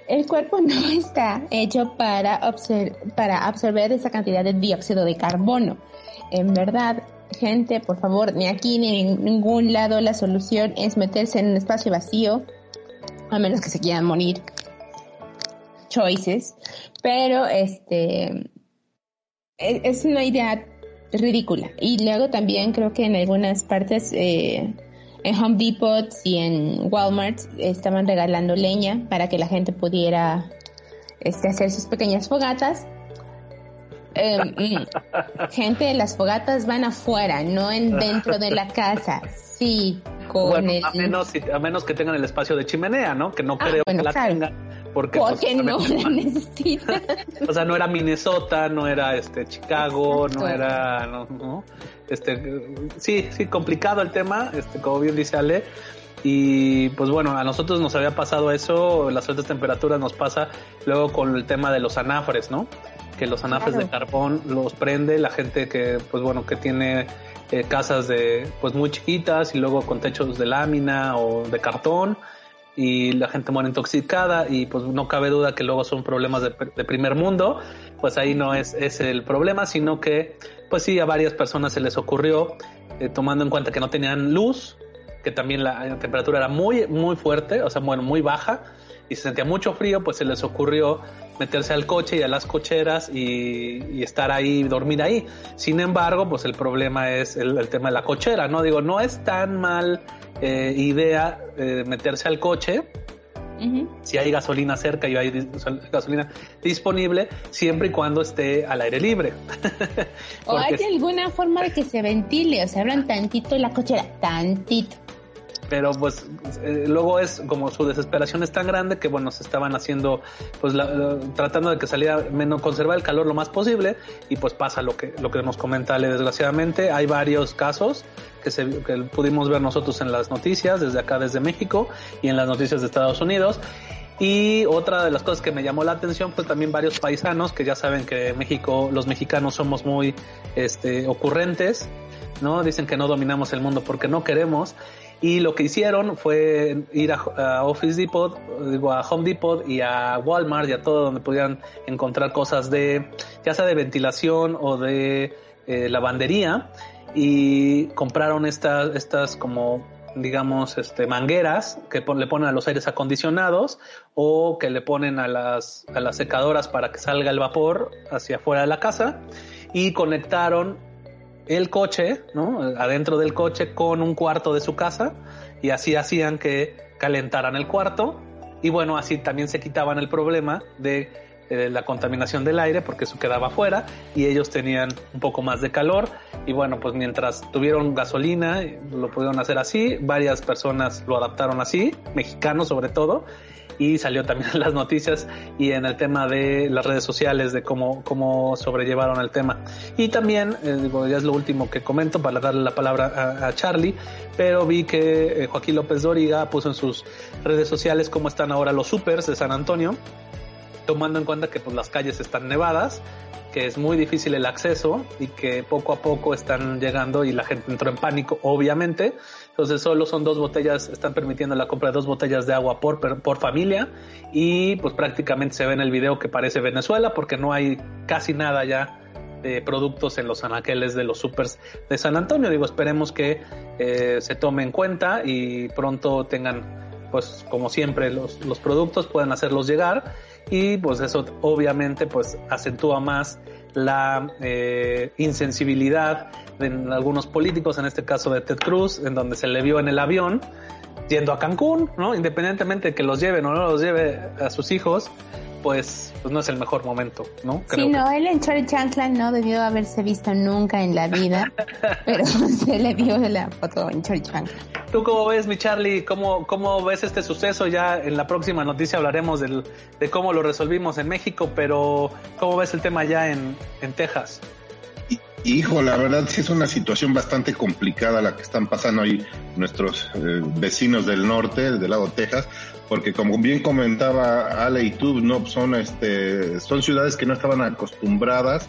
El cuerpo no está hecho para, para absorber esa cantidad de dióxido de carbono. En verdad, gente, por favor, ni aquí ni en ningún lado la solución es meterse en un espacio vacío, a menos que se quieran morir. Choices. Pero este es una idea ridícula. Y luego también creo que en algunas partes, eh, en Home Depot y en Walmart, estaban regalando leña para que la gente pudiera este, hacer sus pequeñas fogatas. Eh, mm, gente, las fogatas van afuera, no en dentro de la casa. Sí, con a menos a menos que tengan el espacio de chimenea, ¿no? Que no ah, creo que la tengan porque, pues, no la necesita. o sea, no era Minnesota, no era este Chicago, no era, no, este, sí, sí, complicado el tema, este, como bien dice Ale. Y pues bueno, a nosotros nos había pasado eso, las altas temperaturas nos pasa luego con el tema de los anafres, ¿no? Que los anafres de carbón los prende la gente que, pues bueno, que tiene eh, casas de, pues muy chiquitas y luego con techos de lámina o de cartón y la gente muere intoxicada y pues no cabe duda que luego son problemas de, primer mundo, pues ahí no es, es el problema, sino que pues sí a varias personas se les ocurrió, eh, tomando en cuenta que no tenían luz, que también la temperatura era muy, muy fuerte, o sea, bueno, muy baja, y se sentía mucho frío, pues se les ocurrió meterse al coche y a las cocheras y, estar ahí, dormir ahí. Sin embargo, pues el problema es el, tema de la cochera, ¿no? Digo, no es tan mal eh, idea eh, meterse al coche. Si hay gasolina cerca y hay gasolina disponible, siempre y cuando esté al aire libre. ¿O hay alguna forma de que se ventile? O sea, hablan tantito la cochera, tantito pero pues eh, luego es como su desesperación es tan grande que bueno se estaban haciendo pues tratando de que saliera menos conservar el calor lo más posible y pues pasa lo que lo que nos comenta Ale desgraciadamente hay varios casos que se que pudimos ver nosotros en las noticias desde acá desde México y en las noticias de Estados Unidos y otra de las cosas que me llamó la atención fue también varios paisanos que ya saben que México, los mexicanos somos muy este, ocurrentes, ¿no? Dicen que no dominamos el mundo porque no queremos. Y lo que hicieron fue ir a, Office Depot, digo, a Home Depot y a Walmart y a todo donde pudieran encontrar cosas de, ya sea de ventilación o de eh, lavandería. Y compraron estas, estas como digamos, este, mangueras que le ponen a los aires acondicionados o que le ponen a las, a las secadoras para que salga el vapor hacia afuera de la casa y conectaron el coche, ¿no? Adentro del coche con un cuarto de su casa y así hacían que calentaran el cuarto y bueno, así también se quitaban el problema de eh, la contaminación del aire porque eso quedaba afuera y ellos tenían un poco más de calor y bueno, pues mientras tuvieron gasolina lo pudieron hacer así, varias personas lo adaptaron así, mexicanos sobre todo y salió también en las noticias y en el tema de las redes sociales de cómo, cómo sobrellevaron el tema. Y también, eh, digo, ya es lo último que comento para darle la palabra a, Charlie, pero vi que eh, Joaquín López Dóriga puso en sus redes sociales cómo están ahora los supers de San Antonio, tomando en cuenta que pues las calles están nevadas, que es muy difícil el acceso y que poco a poco están llegando y la gente entró en pánico, obviamente, entonces solo son dos botellas, están permitiendo la compra de dos botellas de agua por, por familia y pues prácticamente se ve en el video que parece Venezuela porque no hay casi nada ya de productos en los anaqueles de los supers de San Antonio. Digo, esperemos que eh, se tome en cuenta y pronto tengan, pues como siempre, los, los productos, puedan hacerlos llegar y pues eso obviamente pues acentúa más la eh, insensibilidad de algunos políticos, en este caso de Ted Cruz, en donde se le vio en el avión yendo a Cancún, ¿no? Independientemente de que los lleven o no los lleve a sus hijos, pues, pues no es el mejor momento, ¿no? sí, no, él en Chori Chancla no debió haberse visto nunca en la vida, pero se le vio la foto en Chori Chancla. ¿Tú cómo ves, mi Charlie? ¿Cómo, ¿Cómo ves este suceso? Ya en la próxima noticia hablaremos del, de cómo lo resolvimos en México, pero ¿cómo ves el tema ya en, en Texas? Hijo, la verdad sí es una situación bastante complicada la que están pasando ahí nuestros eh, vecinos del norte, del lado de Texas, porque como bien comentaba Ale y tú, no son este son ciudades que no estaban acostumbradas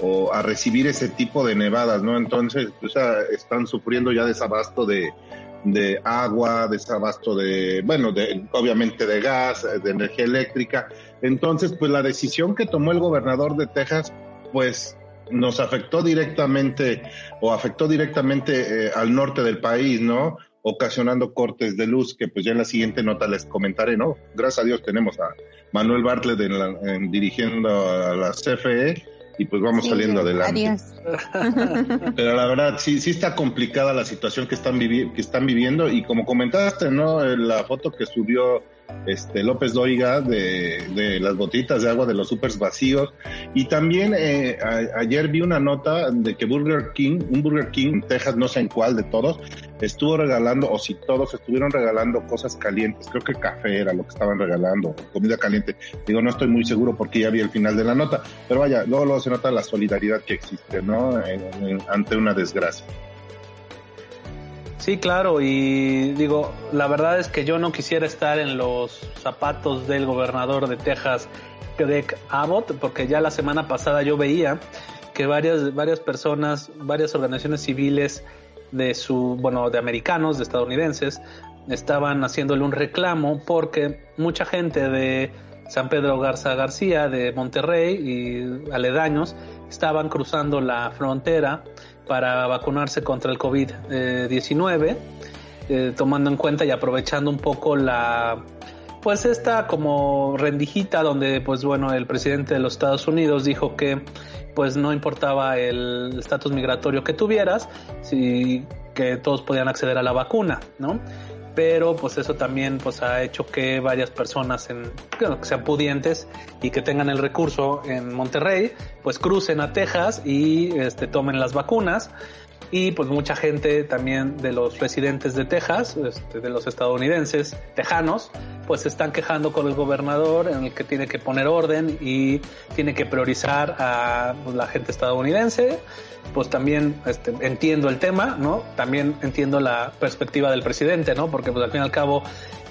o a recibir ese tipo de nevadas, ¿no? Entonces, o sea, están sufriendo ya desabasto de, de agua, desabasto de, bueno, de, obviamente de gas, de energía eléctrica. Entonces, pues la decisión que tomó el gobernador de Texas, pues nos afectó directamente o afectó directamente eh, al norte del país, ¿no? Ocasionando cortes de luz, que pues ya en la siguiente nota les comentaré, ¿no? Gracias a Dios tenemos a Manuel Bartlett dirigiendo a la CFE y pues vamos saliendo adelante. Pero la verdad, sí, sí está complicada la situación que están, que están viviendo y como comentaste, ¿no? La foto que subió este López Dóriga de, las botitas de agua de los supers vacíos. Y también eh, ayer vi una nota de que Burger King, un Burger King en Texas, no sé en cuál de todos, estuvo regalando, o si todos estuvieron regalando cosas calientes, creo que café era lo que estaban regalando, comida caliente. Digo, no estoy muy seguro porque ya vi el final de la nota, pero vaya, luego, luego se nota la solidaridad que existe, ¿no? ante una desgracia. Sí, claro, y digo, la verdad es que yo no quisiera estar en los zapatos del gobernador de Texas, Greg Abbott, porque ya la semana pasada yo veía que varias, varias personas, varias organizaciones civiles de su, bueno, de americanos, de estadounidenses, estaban haciéndole un reclamo porque mucha gente de San Pedro Garza García, de Monterrey y aledaños, estaban cruzando la frontera para vacunarse contra el COVID-19, eh, tomando en cuenta y aprovechando un poco la pues esta como rendijita donde pues bueno el presidente de los Estados Unidos dijo que pues no importaba el estatus migratorio que tuvieras, si que todos podían acceder a la vacuna, ¿no? Pero pues eso también pues ha hecho que varias personas en, que sean pudientes y que tengan el recurso en Monterrey, pues crucen a Texas y este, tomen las vacunas y pues mucha gente también de los residentes de Texas, este, de los estadounidenses, tejanos, pues se están quejando con el gobernador en el que tiene que poner orden y tiene que priorizar a pues, la gente estadounidense. Pues también este, entiendo el tema, ¿no? También entiendo la perspectiva del presidente, ¿no? Porque pues al fin y al cabo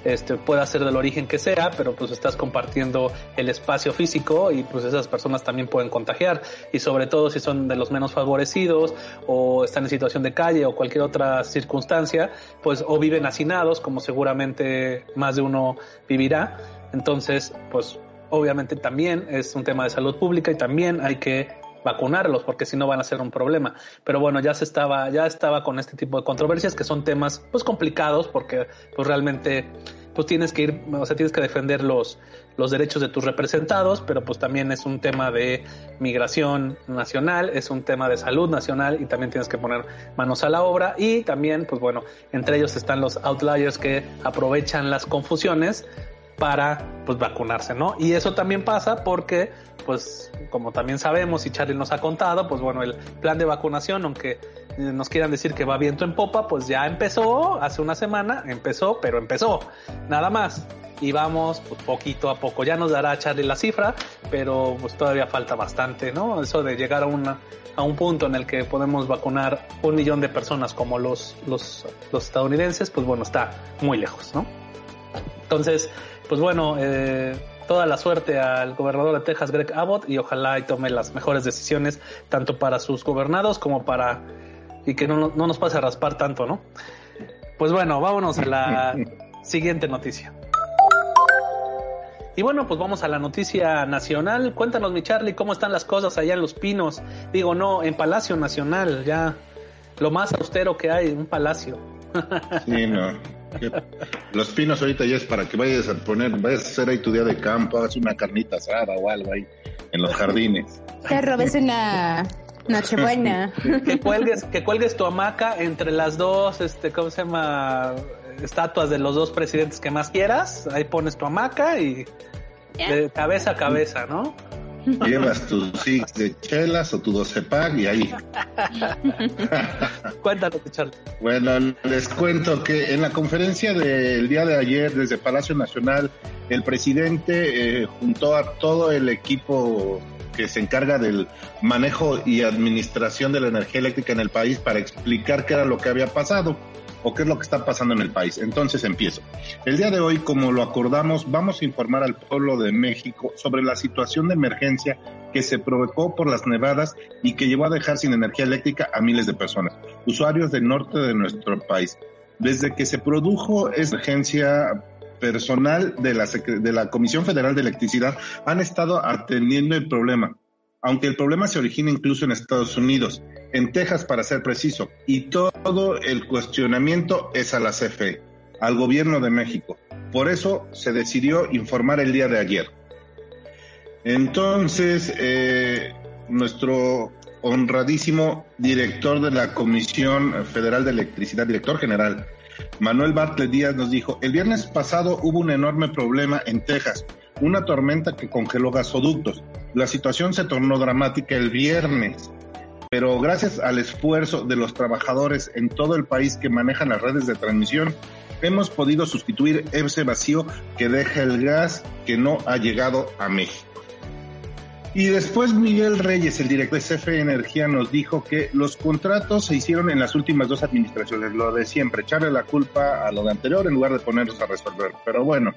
este, pueda ser del origen que sea, pero pues estás compartiendo el espacio físico y pues esas personas también pueden contagiar y sobre todo si son de los menos favorecidos o están en situación de calle o cualquier otra circunstancia, pues o viven hacinados como seguramente más de uno vivirá. Entonces, pues obviamente también es un tema de salud pública y también hay que vacunarlos porque si no van a ser un problema. Pero bueno, ya se estaba ya estaba con este tipo de controversias que son temas pues complicados porque pues realmente pues tienes que ir, o sea, tienes que defender los, los derechos de tus representados, pero pues también es un tema de migración nacional, es un tema de salud nacional y también tienes que poner manos a la obra y también, pues bueno, entre ellos están los outliers que aprovechan las confusiones para pues vacunarse, ¿no? Y eso también pasa porque pues como también sabemos y Charlie nos ha contado, pues bueno, el plan de vacunación, aunque nos quieran decir que va viento en popa, pues ya empezó hace una semana, empezó, pero empezó, nada más. Y vamos pues, poquito a poco. Ya nos dará Charlie la cifra, pero pues todavía falta bastante, ¿no? Eso de llegar a una a un punto en el que podemos vacunar un millón de personas como los, los estadounidenses, pues bueno, está muy lejos, ¿no? Entonces, pues bueno, eh, toda la suerte al gobernador de Texas, Greg Abbott, y ojalá y tome las mejores decisiones, tanto para sus gobernados como para, y que no, no nos pase a raspar tanto, ¿no? Pues bueno, vámonos a la siguiente noticia. Y bueno, pues vamos a la noticia nacional. Cuéntanos, mi Charlie, cómo están las cosas allá en Los Pinos. Digo, no, en Palacio Nacional, ya lo más austero que hay, un palacio. Sí, no. Los pinos ahorita ya es para que vayas a poner, vayas a hacer ahí tu día de campo, hagas una carnita asada o algo ahí en los jardines. Te robes una nochebuena. que cuelgues, que cuelgues tu hamaca entre las dos, este, ¿cómo se llama? Estatuas de los dos presidentes que más quieras. Ahí pones tu hamaca y de cabeza a cabeza, ¿no? Llevas tus six de chelas o tu 12 pack y ahí. Cuéntanos, Charlie. Bueno, les cuento que en la conferencia del día de ayer desde Palacio Nacional, el presidente eh, juntó a todo el equipo que se encarga del manejo y administración de la energía eléctrica en el país para explicar qué era lo que había pasado o qué es lo que está pasando en el país. Entonces empiezo. El día de hoy, como lo acordamos, vamos a informar al pueblo de México sobre la situación de emergencia que se provocó por las nevadas y que llevó a dejar sin energía eléctrica a miles de personas, usuarios del norte de nuestro país. Desde que se produjo esta emergencia personal de la, de la Comisión Federal de Electricidad han estado atendiendo el problema aunque el problema se origina incluso en Estados Unidos, en Texas para ser preciso, y todo el cuestionamiento es a la CFE, al gobierno de México. Por eso se decidió informar el día de ayer. Entonces, eh, nuestro honradísimo director de la Comisión Federal de Electricidad, director general, Manuel Bartlett Díaz, nos dijo, el viernes pasado hubo un enorme problema en Texas una tormenta que congeló gasoductos. La situación se tornó dramática el viernes, pero gracias al esfuerzo de los trabajadores en todo el país que manejan las redes de transmisión, hemos podido sustituir ese vacío que deja el gas que no ha llegado a México. Y después Miguel Reyes, el director de CFE Energía, nos dijo que los contratos se hicieron en las últimas dos administraciones, lo de siempre, echarle la culpa a lo de anterior en lugar de ponernos a resolver. Pero bueno,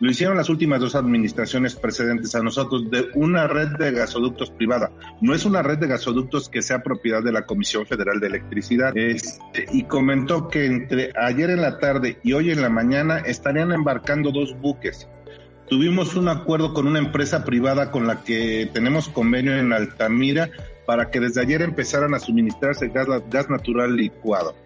lo hicieron las últimas dos administraciones precedentes a nosotros de una red de gasoductos privada. No es una red de gasoductos que sea propiedad de la Comisión Federal de Electricidad. Este, y comentó que entre ayer en la tarde y hoy en la mañana estarían embarcando dos buques. Tuvimos un acuerdo con una empresa privada con la que tenemos convenio en Altamira para que desde ayer empezaran a suministrarse gas, gas natural licuado.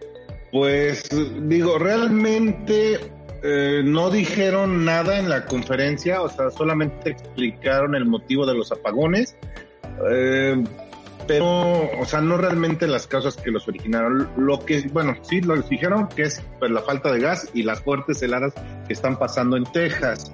Pues digo, realmente eh, no dijeron nada en la conferencia, o sea, solamente explicaron el motivo de los apagones, eh, pero, o sea, no realmente las causas que los originaron. Lo que, bueno, sí lo dijeron que es pues, la falta de gas y las fuertes heladas que están pasando en Texas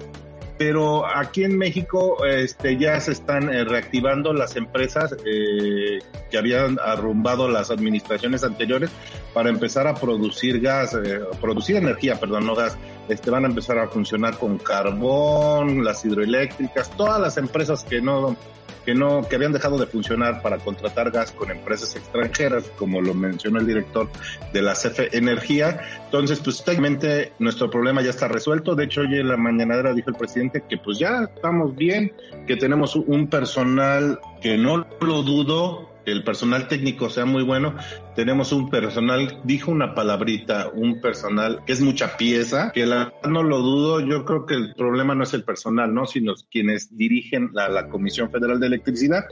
pero aquí en México este, ya se están eh, reactivando las empresas que habían arrumbado las administraciones anteriores para empezar a producir gas, producir energía, perdón, no gas. Este, van a empezar a funcionar con carbón, las hidroeléctricas, todas las empresas que no que no que habían dejado de funcionar para contratar gas con empresas extranjeras, como lo mencionó el director de la CFE Energía. Entonces, pues técnicamente nuestro problema ya está resuelto. De hecho, hoy en la mañanera dijo el presidente que pues ya estamos bien, que tenemos un personal que no lo dudo, el personal técnico sea muy bueno. Tenemos un personal, dijo una palabrita, un personal que es mucha pieza, que la, no lo dudo, yo creo que el problema no es el personal, ¿no? Sino quienes dirigen la, la Comisión Federal de Electricidad.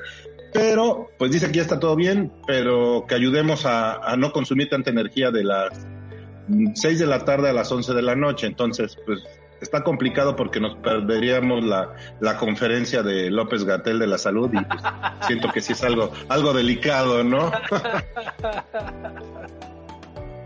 Pero, pues dice que ya está todo bien, pero que ayudemos a, a no consumir tanta energía de las 6 de la tarde a las 11 de la noche. Entonces, pues está complicado porque nos perderíamos la, la conferencia de López Gatel de la salud y pues, siento que sí es algo, algo delicado, ¿no?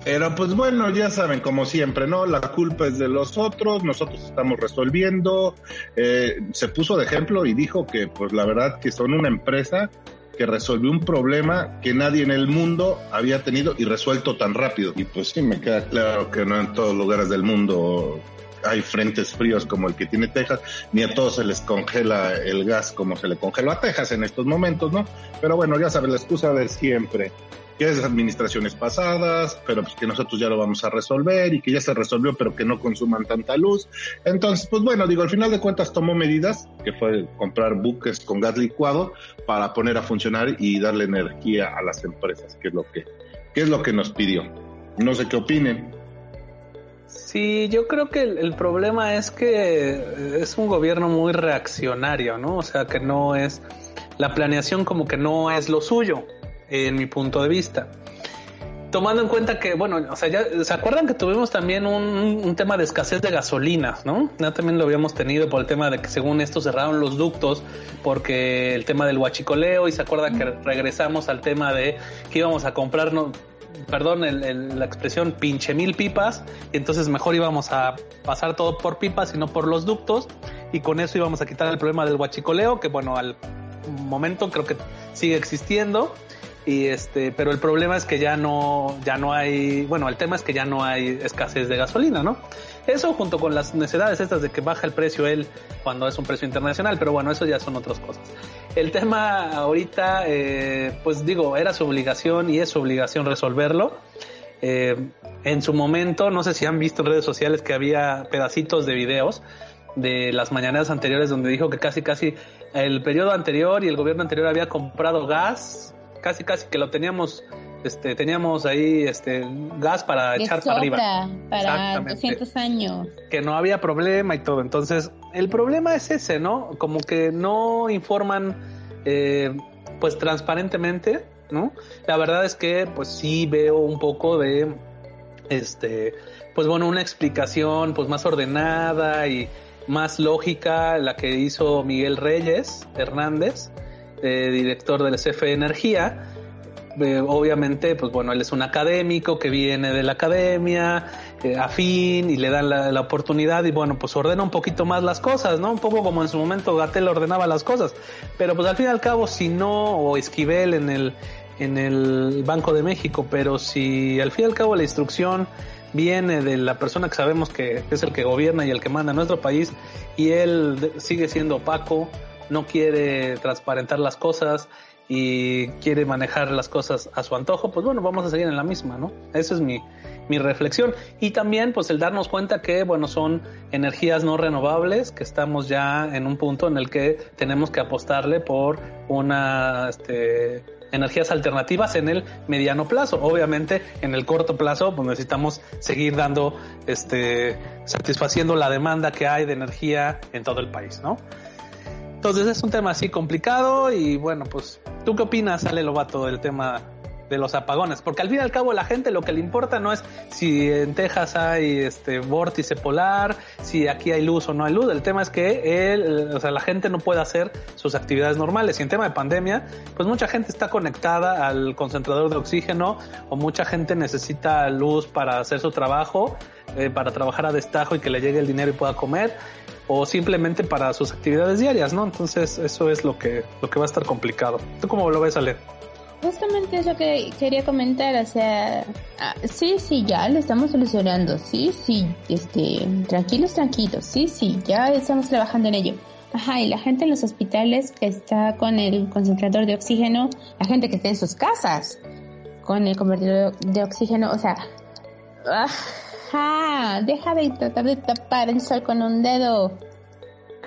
Pero pues bueno, ya saben, como siempre, ¿no? La culpa es de los otros, nosotros estamos resolviendo. Eh, se puso de ejemplo y dijo que pues la verdad que son una empresa que resolvió un problema que nadie en el mundo había tenido y resuelto tan rápido. Y pues sí, me queda claro que no en todos lugares del mundo hay frentes fríos como el que tiene Texas, ni a todos se les congela el gas como se le congeló a Texas en estos momentos, ¿no? Pero bueno, ya sabes, la excusa de siempre, que es administraciones pasadas, pero pues que nosotros ya lo vamos a resolver y que ya se resolvió, pero que no consuman tanta luz. Entonces, pues bueno, digo, al final de cuentas tomó medidas, que fue comprar buques con gas licuado para poner a funcionar y darle energía a las empresas, que es lo que, que es lo que nos pidió. No sé qué opinen. Sí, yo creo que el, problema es que es un gobierno muy reaccionario, ¿no? O sea, que no es, la planeación como que no es lo suyo, en mi punto de vista. Tomando en cuenta que, bueno, o sea, ya se acuerdan que tuvimos también un, tema de escasez de gasolinas, ¿no? Ya también lo habíamos tenido por el tema de que según esto cerraron los ductos porque el tema del huachicoleo y se acuerdan que regresamos al tema de que íbamos a comprarnos perdón la expresión, pinche mil pipas, y entonces mejor íbamos a pasar todo por pipas y no por los ductos, y con eso íbamos a quitar el problema del guachicoleo, que bueno, al momento creo que sigue existiendo, y este, pero el problema es que ya no, ya no hay, bueno, el tema es que ya no hay escasez de gasolina, ¿no? Eso junto con las necesidades estas de que baja el precio él cuando es un precio internacional, pero bueno, eso ya son otras cosas. El tema ahorita, eh, pues digo, era su obligación y es su obligación resolverlo. Eh, en su momento, no sé si han visto en redes sociales que había pedacitos de videos de las mañanas anteriores donde dijo que casi casi el periodo anterior y el gobierno anterior había comprado gas casi casi que lo teníamos este teníamos ahí este gas para echar para arriba. para 200 años. Que no había problema y todo. Entonces el problema es ese no como que no informan eh, pues transparentemente no la verdad es que pues sí veo un poco de este pues bueno una explicación pues más ordenada y más lógica la que hizo Miguel Reyes Hernández eh, director del CFE Energía. Eh, obviamente, pues bueno, él es un académico que viene de la academia, eh, afín, y le dan la, oportunidad y bueno, pues ordena un poquito más las cosas, ¿no? Un poco como en su momento Gatel ordenaba las cosas. Pero pues al fin y al cabo, si no, o Esquivel en el, en el Banco de México, pero si al fin y al cabo la instrucción viene de la persona que sabemos que es el que gobierna y el que manda nuestro país y él sigue siendo opaco, no quiere transparentar las cosas y quiere manejar las cosas a su antojo, pues bueno, vamos a seguir en la misma, ¿no? Esa es mi, mi reflexión. Y también, pues, el darnos cuenta que, bueno, son energías no renovables, que estamos ya en un punto en el que tenemos que apostarle por una, este, energías alternativas en el mediano plazo. Obviamente, en el corto plazo, pues necesitamos seguir dando, este, satisfaciendo la demanda que hay de energía en todo el país, ¿no? Entonces es un tema así complicado y bueno, pues, ¿tú qué opinas, Ale Lobato, del tema de los apagones, porque al fin y al cabo la gente lo que le importa no es si en Texas hay este vórtice polar, si aquí hay luz o no hay luz, el tema es que él, o sea, la gente no puede hacer sus actividades normales. Y en tema de pandemia, pues mucha gente está conectada al concentrador de oxígeno o mucha gente necesita luz para hacer su trabajo, eh, para trabajar a destajo y que le llegue el dinero y pueda comer o simplemente para sus actividades diarias, ¿no? Entonces eso es lo que lo que va a estar complicado. ¿Tú cómo lo ves, Ale? Justamente eso que quería comentar, o sea, ah, sí, sí, ya lo estamos solucionando, sí, sí, este, tranquilos, tranquilos, sí, sí, ya estamos trabajando en ello. Ajá, y la gente en los hospitales que está con el concentrador de oxígeno, la gente que está en sus casas con el convertidor de oxígeno, o sea, ajá, deja de tratar de tapar el sol con un dedo.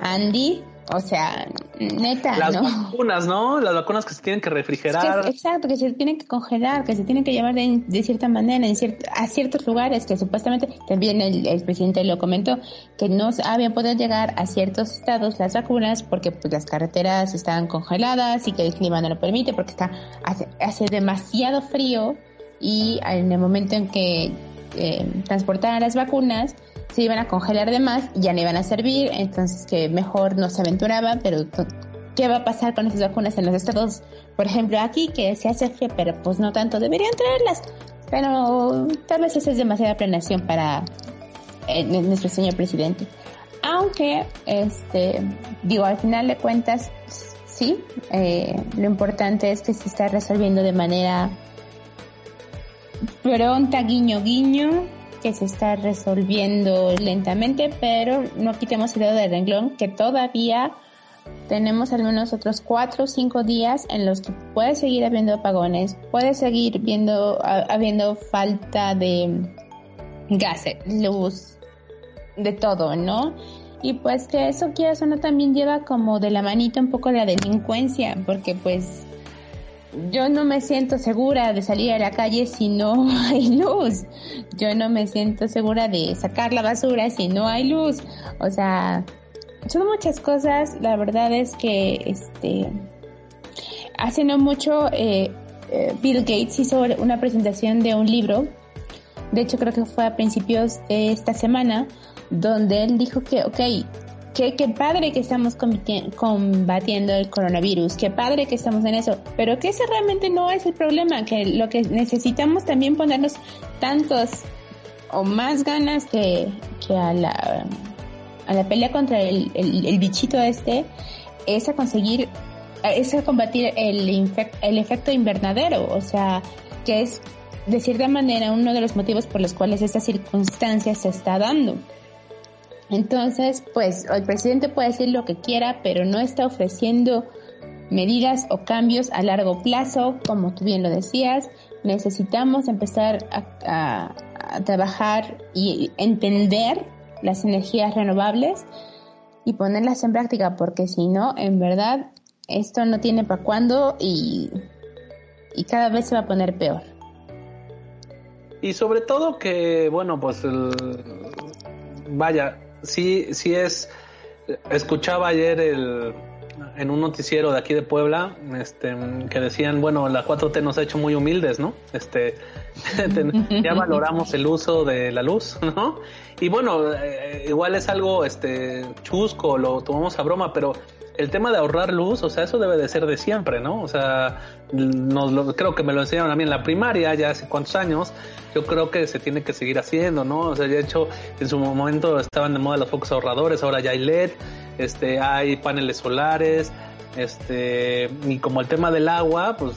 Andy, o sea, neta, Las ¿no? vacunas, ¿no? Las vacunas que se tienen que refrigerar. Que- exacto, que se tienen que congelar, que se tienen que llevar de, de cierta manera en a ciertos lugares que supuestamente también el, el presidente lo comentó que no había podido llegar a ciertos estados las vacunas porque pues las carreteras estaban congeladas y que el clima no lo permite porque está hace, hace demasiado frío y en el momento en que eh, transportaran las vacunas se iban a congelar de más ya no iban a servir, entonces que mejor no se aventuraba, pero ¿qué va a pasar con esas vacunas en los estados? Por ejemplo, aquí que se hace frío, pero pues no tanto, deberían traerlas, pero tal vez esa es demasiada planeación para nuestro señor presidente. Aunque, este, digo, al final de cuentas, sí, eh, lo importante es que se está resolviendo de manera pronta, guiño, guiño, que se está resolviendo lentamente, pero no quitemos el dedo del renglón, que todavía tenemos al menos otros cuatro o cinco días en los que puede seguir habiendo apagones, puede seguir viendo, ha- habiendo falta de gas, luz, de todo, ¿no? Y pues que eso quieras o no también lleva como de la manita un poco la delincuencia, porque pues yo no me siento segura de salir a la calle si no hay luz. Yo no me siento segura de sacar la basura si no hay luz. O sea, son muchas cosas. La verdad es que este hace no mucho eh, eh, Bill Gates hizo una presentación de un libro. De hecho, creo que fue a principios de esta semana, donde él dijo que, ok, qué, qué padre que estamos combati- combatiendo el coronavirus, qué padre que estamos en eso, pero que ese realmente no es el problema, que lo que necesitamos también ponernos tantos o más ganas que, que a la a la pelea contra el, el, el bichito este es a conseguir es a combatir el, el efecto invernadero, o sea, que es de cierta manera uno de los motivos por los cuales esta circunstancia se está dando. Entonces, pues el presidente puede decir lo que quiera, pero no está ofreciendo medidas o cambios a largo plazo, como tú bien lo decías. Necesitamos empezar a, trabajar y entender las energías renovables y ponerlas en práctica, porque si no, en verdad, esto no tiene para cuándo y, y cada vez se va a poner peor. Y sobre todo que, bueno, pues el, vaya, sí, sí es, escuchaba ayer el, en un noticiero de aquí de Puebla, este, que decían, bueno, la 4T nos ha hecho muy humildes, ¿no? Este, ya valoramos el uso de la luz, ¿no? Y bueno, eh, igual es algo, este, chusco, lo tomamos a broma, pero el tema de ahorrar luz, o sea, eso debe de ser de siempre, ¿no? O sea, nos lo, creo que me lo enseñaron a mí en la primaria, ya hace cuántos años, yo creo que se tiene que seguir haciendo, ¿no? O sea, de hecho, en su momento estaban de moda los focos ahorradores, ahora ya hay LED, este, hay paneles solares, este, y como el tema del agua, pues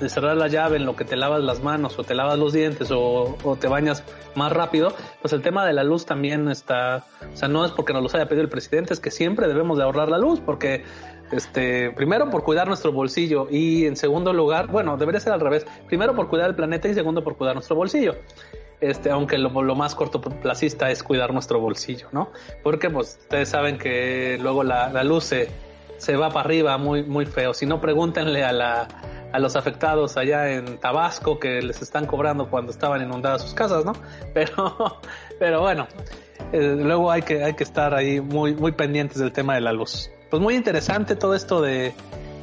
de cerrar la llave en lo que te lavas las manos o te lavas los dientes o, te bañas más rápido, pues el tema de la luz también está, o sea, no es porque nos los haya pedido el presidente, es que siempre debemos de ahorrar la luz, porque Este, primero por cuidar nuestro bolsillo y en segundo lugar, bueno, debería ser al revés. Primero por cuidar el planeta y segundo por cuidar nuestro bolsillo. Este, aunque lo, más cortoplacista es cuidar nuestro bolsillo, ¿no? Porque pues ustedes saben que luego la, la luz se, se va para arriba muy, muy feo. Si no, pregúntenle a la, a los afectados allá en Tabasco que les están cobrando cuando estaban inundadas sus casas, ¿no? Pero, pero bueno, eh, luego hay que, hay que estar ahí muy, muy pendientes del tema de la luz. Pues muy interesante todo esto de,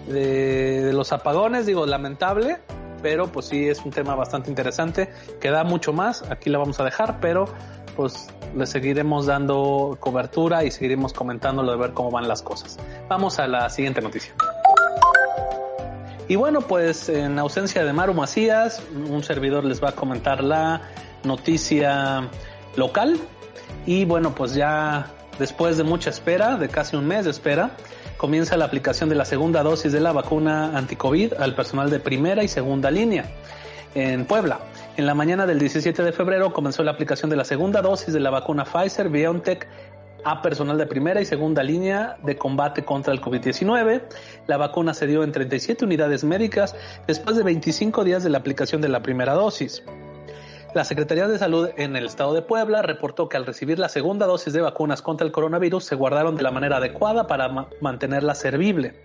de, los apagones, digo, lamentable, pero pues sí es un tema bastante interesante, que da mucho más, aquí la vamos a dejar, pero pues le seguiremos dando cobertura y seguiremos comentándolo de ver cómo van las cosas. Vamos a la siguiente noticia. Y bueno, pues en ausencia de Maru Macías, un servidor les va a comentar la noticia local. Y bueno, pues ya después de mucha espera, de casi un mes de espera, comienza la aplicación de la segunda dosis de la vacuna anticovid al personal de primera y segunda línea en Puebla. En la mañana del 17 de febrero comenzó la aplicación de la segunda dosis de la vacuna Pfizer BioNTech a personal de primera y segunda línea de combate contra el COVID-19. La vacuna se dio en 37 unidades médicas después de 25 días de la aplicación de la primera dosis. La Secretaría de Salud en el estado de Puebla reportó que al recibir la segunda dosis de vacunas contra el coronavirus se guardaron de la manera adecuada para mantenerla servible.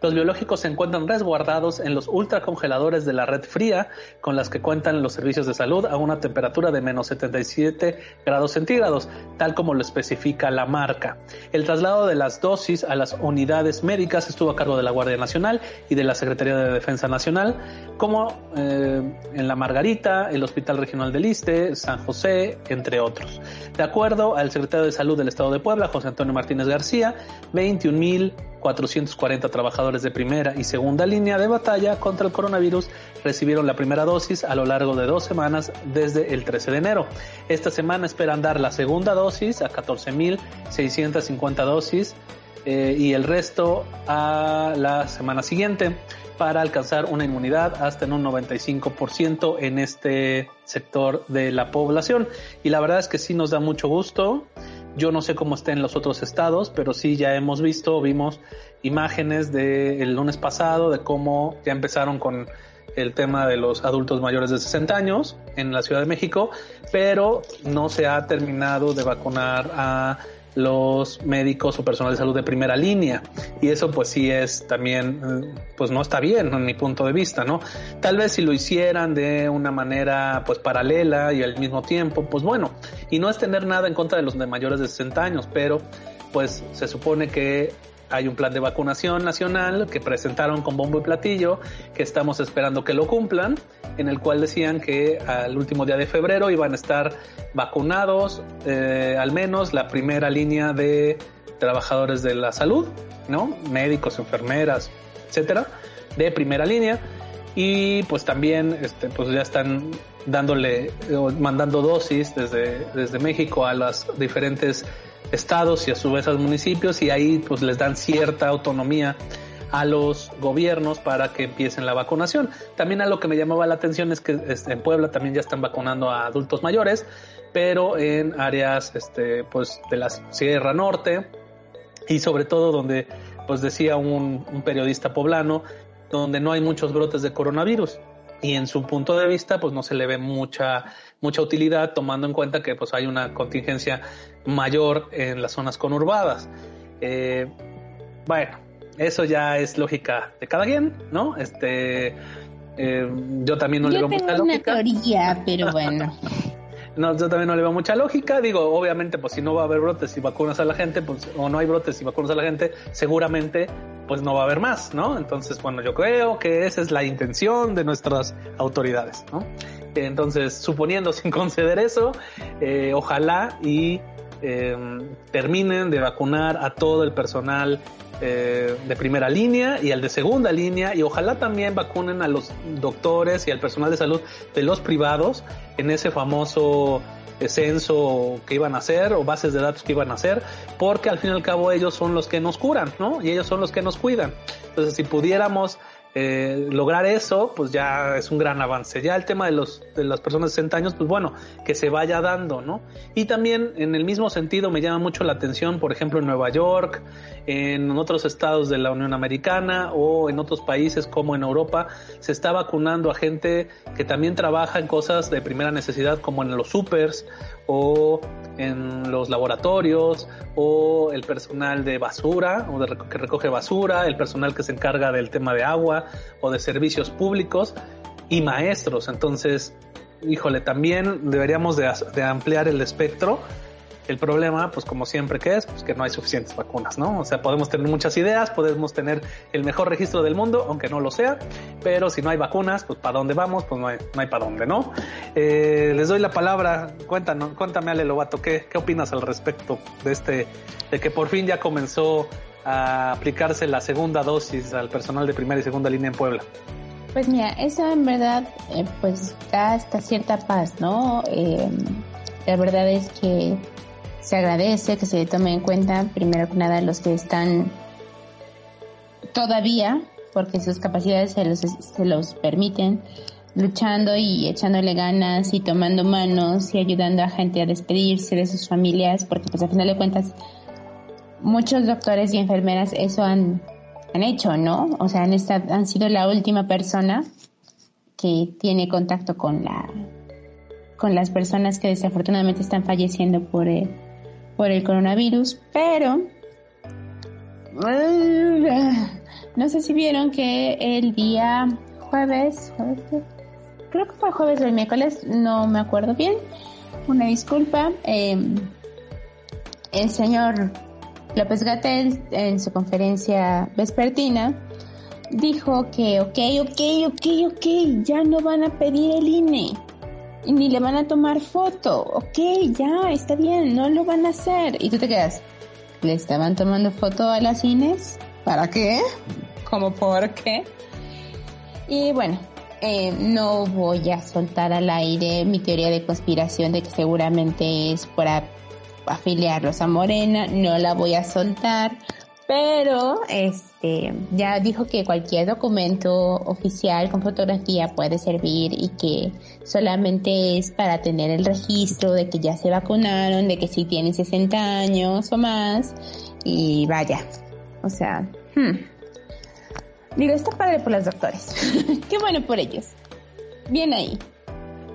Los biológicos se encuentran resguardados en los ultracongeladores de la red fría con las que cuentan los servicios de salud a una temperatura de menos 77 grados centígrados, tal como lo especifica la marca. El traslado de las dosis a las unidades médicas estuvo a cargo de la Guardia Nacional y de la Secretaría de Defensa Nacional, como eh, en la Margarita, el Hospital Regional del Iste, San José, entre otros. De acuerdo al secretario de Salud del Estado de Puebla, José Antonio Martínez García, 21 mil 440 trabajadores de primera y segunda línea de batalla contra el coronavirus recibieron la primera dosis a lo largo de dos semanas desde el 13 de enero. Esta semana esperan dar la segunda dosis a 14.650 dosis eh, y el resto a la semana siguiente para alcanzar una inmunidad hasta en un 95% en este sector de la población. Y la verdad es que sí nos da mucho gusto. Yo no sé cómo está en los otros estados, pero sí ya hemos visto, vimos imágenes del lunes pasado de cómo ya empezaron con el tema de los adultos mayores de 60 años en la Ciudad de México, pero no se ha terminado de vacunar a los médicos o personal de salud de primera línea. Y eso pues sí es también, eh, pues no está bien en mi punto de vista, ¿no? Tal vez si lo hicieran de una manera pues paralela y al mismo tiempo, pues bueno, y no es tener nada en contra de los de mayores de 60 años, pero pues se supone que hay un plan de vacunación nacional que presentaron con bombo y platillo, que estamos esperando que lo cumplan, en el cual decían que al último día de febrero iban a estar vacunados eh, al menos la primera línea de trabajadores de la salud, ¿no? Médicos, enfermeras, etcétera, de primera línea. Y pues también este, pues ya están dándole, mandando dosis desde, desde México a las diferentes estados y a su vez a municipios y ahí pues les dan cierta autonomía a los gobiernos para que empiecen la vacunación. También a lo que me llamaba la atención es que este, en Puebla también ya están vacunando a adultos mayores, pero en áreas este, pues, de la Sierra Norte y sobre todo donde, pues decía un periodista poblano, donde no hay muchos brotes de coronavirus y en su punto de vista pues no se le ve mucha mucha utilidad tomando en cuenta que pues hay una contingencia mayor en las zonas conurbadas. Eh, bueno, eso ya es lógica de cada quien, ¿no? Este, eh, yo también no le veo mucha lógica. teoría, pero bueno. no, yo también no le veo mucha lógica. Digo, obviamente, pues si no va a haber brotes y vacunas a la gente, pues, o no hay brotes y vacunas a la gente, seguramente, pues no va a haber más, ¿no? Entonces, bueno, yo creo que esa es la intención de nuestras autoridades, ¿no? Entonces, suponiendo sin conceder eso, eh, ojalá y em, terminen de vacunar a todo el personal eh, de primera línea y al de segunda línea y ojalá también vacunen a los doctores y al personal de salud de los privados en ese famoso censo que iban a hacer o bases de datos que iban a hacer, porque al fin y al cabo ellos son los que nos curan, ¿no? Y ellos son los que nos cuidan. Entonces, si pudiéramos eh, lograr eso, pues ya es un gran avance. Ya el tema de los de las personas de 60 años, pues bueno, que se vaya dando, ¿no? Y también en el mismo sentido me llama mucho la atención, por ejemplo, en Nueva York, en otros estados de la Unión Americana o en otros países como en Europa, se está vacunando a gente que también trabaja en cosas de primera necesidad como en los supers o en los laboratorios o el personal de basura o de que recoge basura, el personal que se encarga del tema de agua o de servicios públicos y maestros. Entonces, híjole, también deberíamos de, ampliar el espectro el problema, pues como siempre que es, pues que no hay suficientes vacunas, ¿no? O sea, podemos tener muchas ideas, podemos tener el mejor registro del mundo, aunque no lo sea, pero si no hay vacunas, pues para dónde vamos, pues no hay, no hay para dónde, ¿no? Eh, les doy la palabra, cuéntanos, cuéntame Ale Lobato, ¿qué, ¿qué opinas al respecto de este, de que por fin ya comenzó a aplicarse la segunda dosis al personal de primera y segunda línea en Puebla? Pues mira, eso en verdad, eh, pues da hasta cierta paz, ¿no? Eh, la verdad es que se agradece que se tome en cuenta, primero que nada, los que están todavía, porque sus capacidades se los, se los permiten, luchando y echándole ganas y tomando manos y ayudando a gente a despedirse de sus familias, porque pues al final de cuentas muchos doctores y enfermeras eso han, han hecho, ¿no? O sea, han, estado, han sido la última persona que tiene contacto con la con las personas que desafortunadamente están falleciendo por, eh, por el coronavirus, pero no sé si vieron que el día jueves, creo que fue jueves o el miércoles, no me acuerdo bien, una disculpa, em, el señor López Gatel en su conferencia vespertina dijo que ok, ok, ok, ok, ya no van a pedir el INE ni le van a tomar foto. Ok, ya, está bien, no lo van a hacer. Y tú te quedas, ¿le estaban tomando foto a las cines? ¿Para qué? ¿Cómo por qué? Y bueno, eh, no voy a soltar al aire mi teoría de conspiración de que seguramente es para afiliarlos a Morena, no la voy a soltar, pero este ya dijo que cualquier documento oficial con fotografía puede servir y que solamente es para tener el registro de que ya se vacunaron, de que sí tienen 60 años o más y vaya, o sea, hmm. digo, está padre por los doctores, qué bueno por ellos, bien ahí.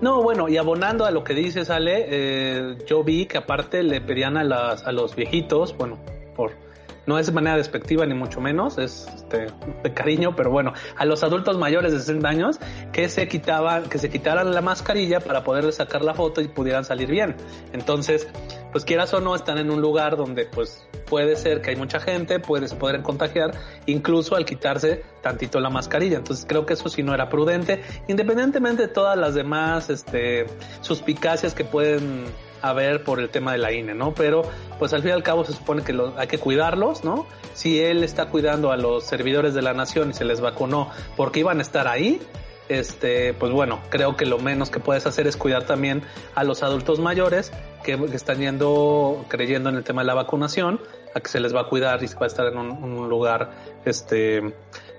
No, bueno, y abonando a lo que dices, Ale, eh, yo vi que aparte le pedían a, las, a los viejitos, bueno, por no es de manera despectiva ni mucho menos, es este, de cariño, pero bueno, a los adultos mayores de 60 años que se quitaban, que se quitaran la mascarilla para poder sacar la foto y pudieran salir bien. Entonces, pues quieras o no, están en un lugar donde pues puede ser que hay mucha gente, puede, se podrían contagiar, incluso al quitarse tantito la mascarilla. Entonces creo que eso sí no era prudente, independientemente de todas las demás este, suspicacias que pueden a ver por el tema de la INE, ¿no? Pero pues al fin y al cabo se supone que hay que cuidarlos, ¿no? Si él está cuidando a los servidores de la nación y se les vacunó porque iban a estar ahí, este, pues bueno, creo que lo menos que puedes hacer es cuidar también a los adultos mayores que, están yendo, creyendo en el tema de la vacunación, a que se les va a cuidar y se va a estar en un lugar, este,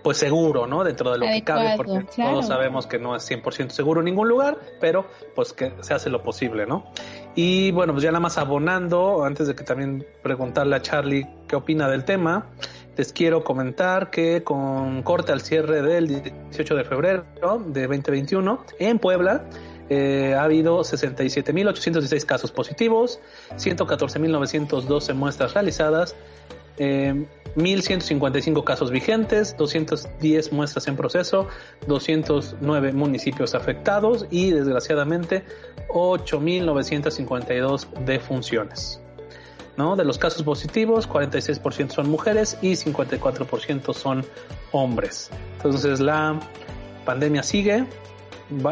pues seguro, ¿no? Dentro de lo que cabe, porque todos sabemos que no es 100% seguro en ningún lugar, pero pues que se hace lo posible, ¿no? Y bueno, pues ya nada más abonando, antes de que también preguntarle a Charlie qué opina del tema, les quiero comentar que con corte al cierre del 18 de febrero de 2021 en Puebla, eh, ha habido 67.816 casos positivos, 114.912 muestras realizadas, eh, 1.155 casos vigentes, 210 muestras en proceso, 209 municipios afectados y desgraciadamente 8.952 defunciones. ¿no? De los casos positivos, 46% son mujeres y 54% son hombres. Entonces la pandemia sigue,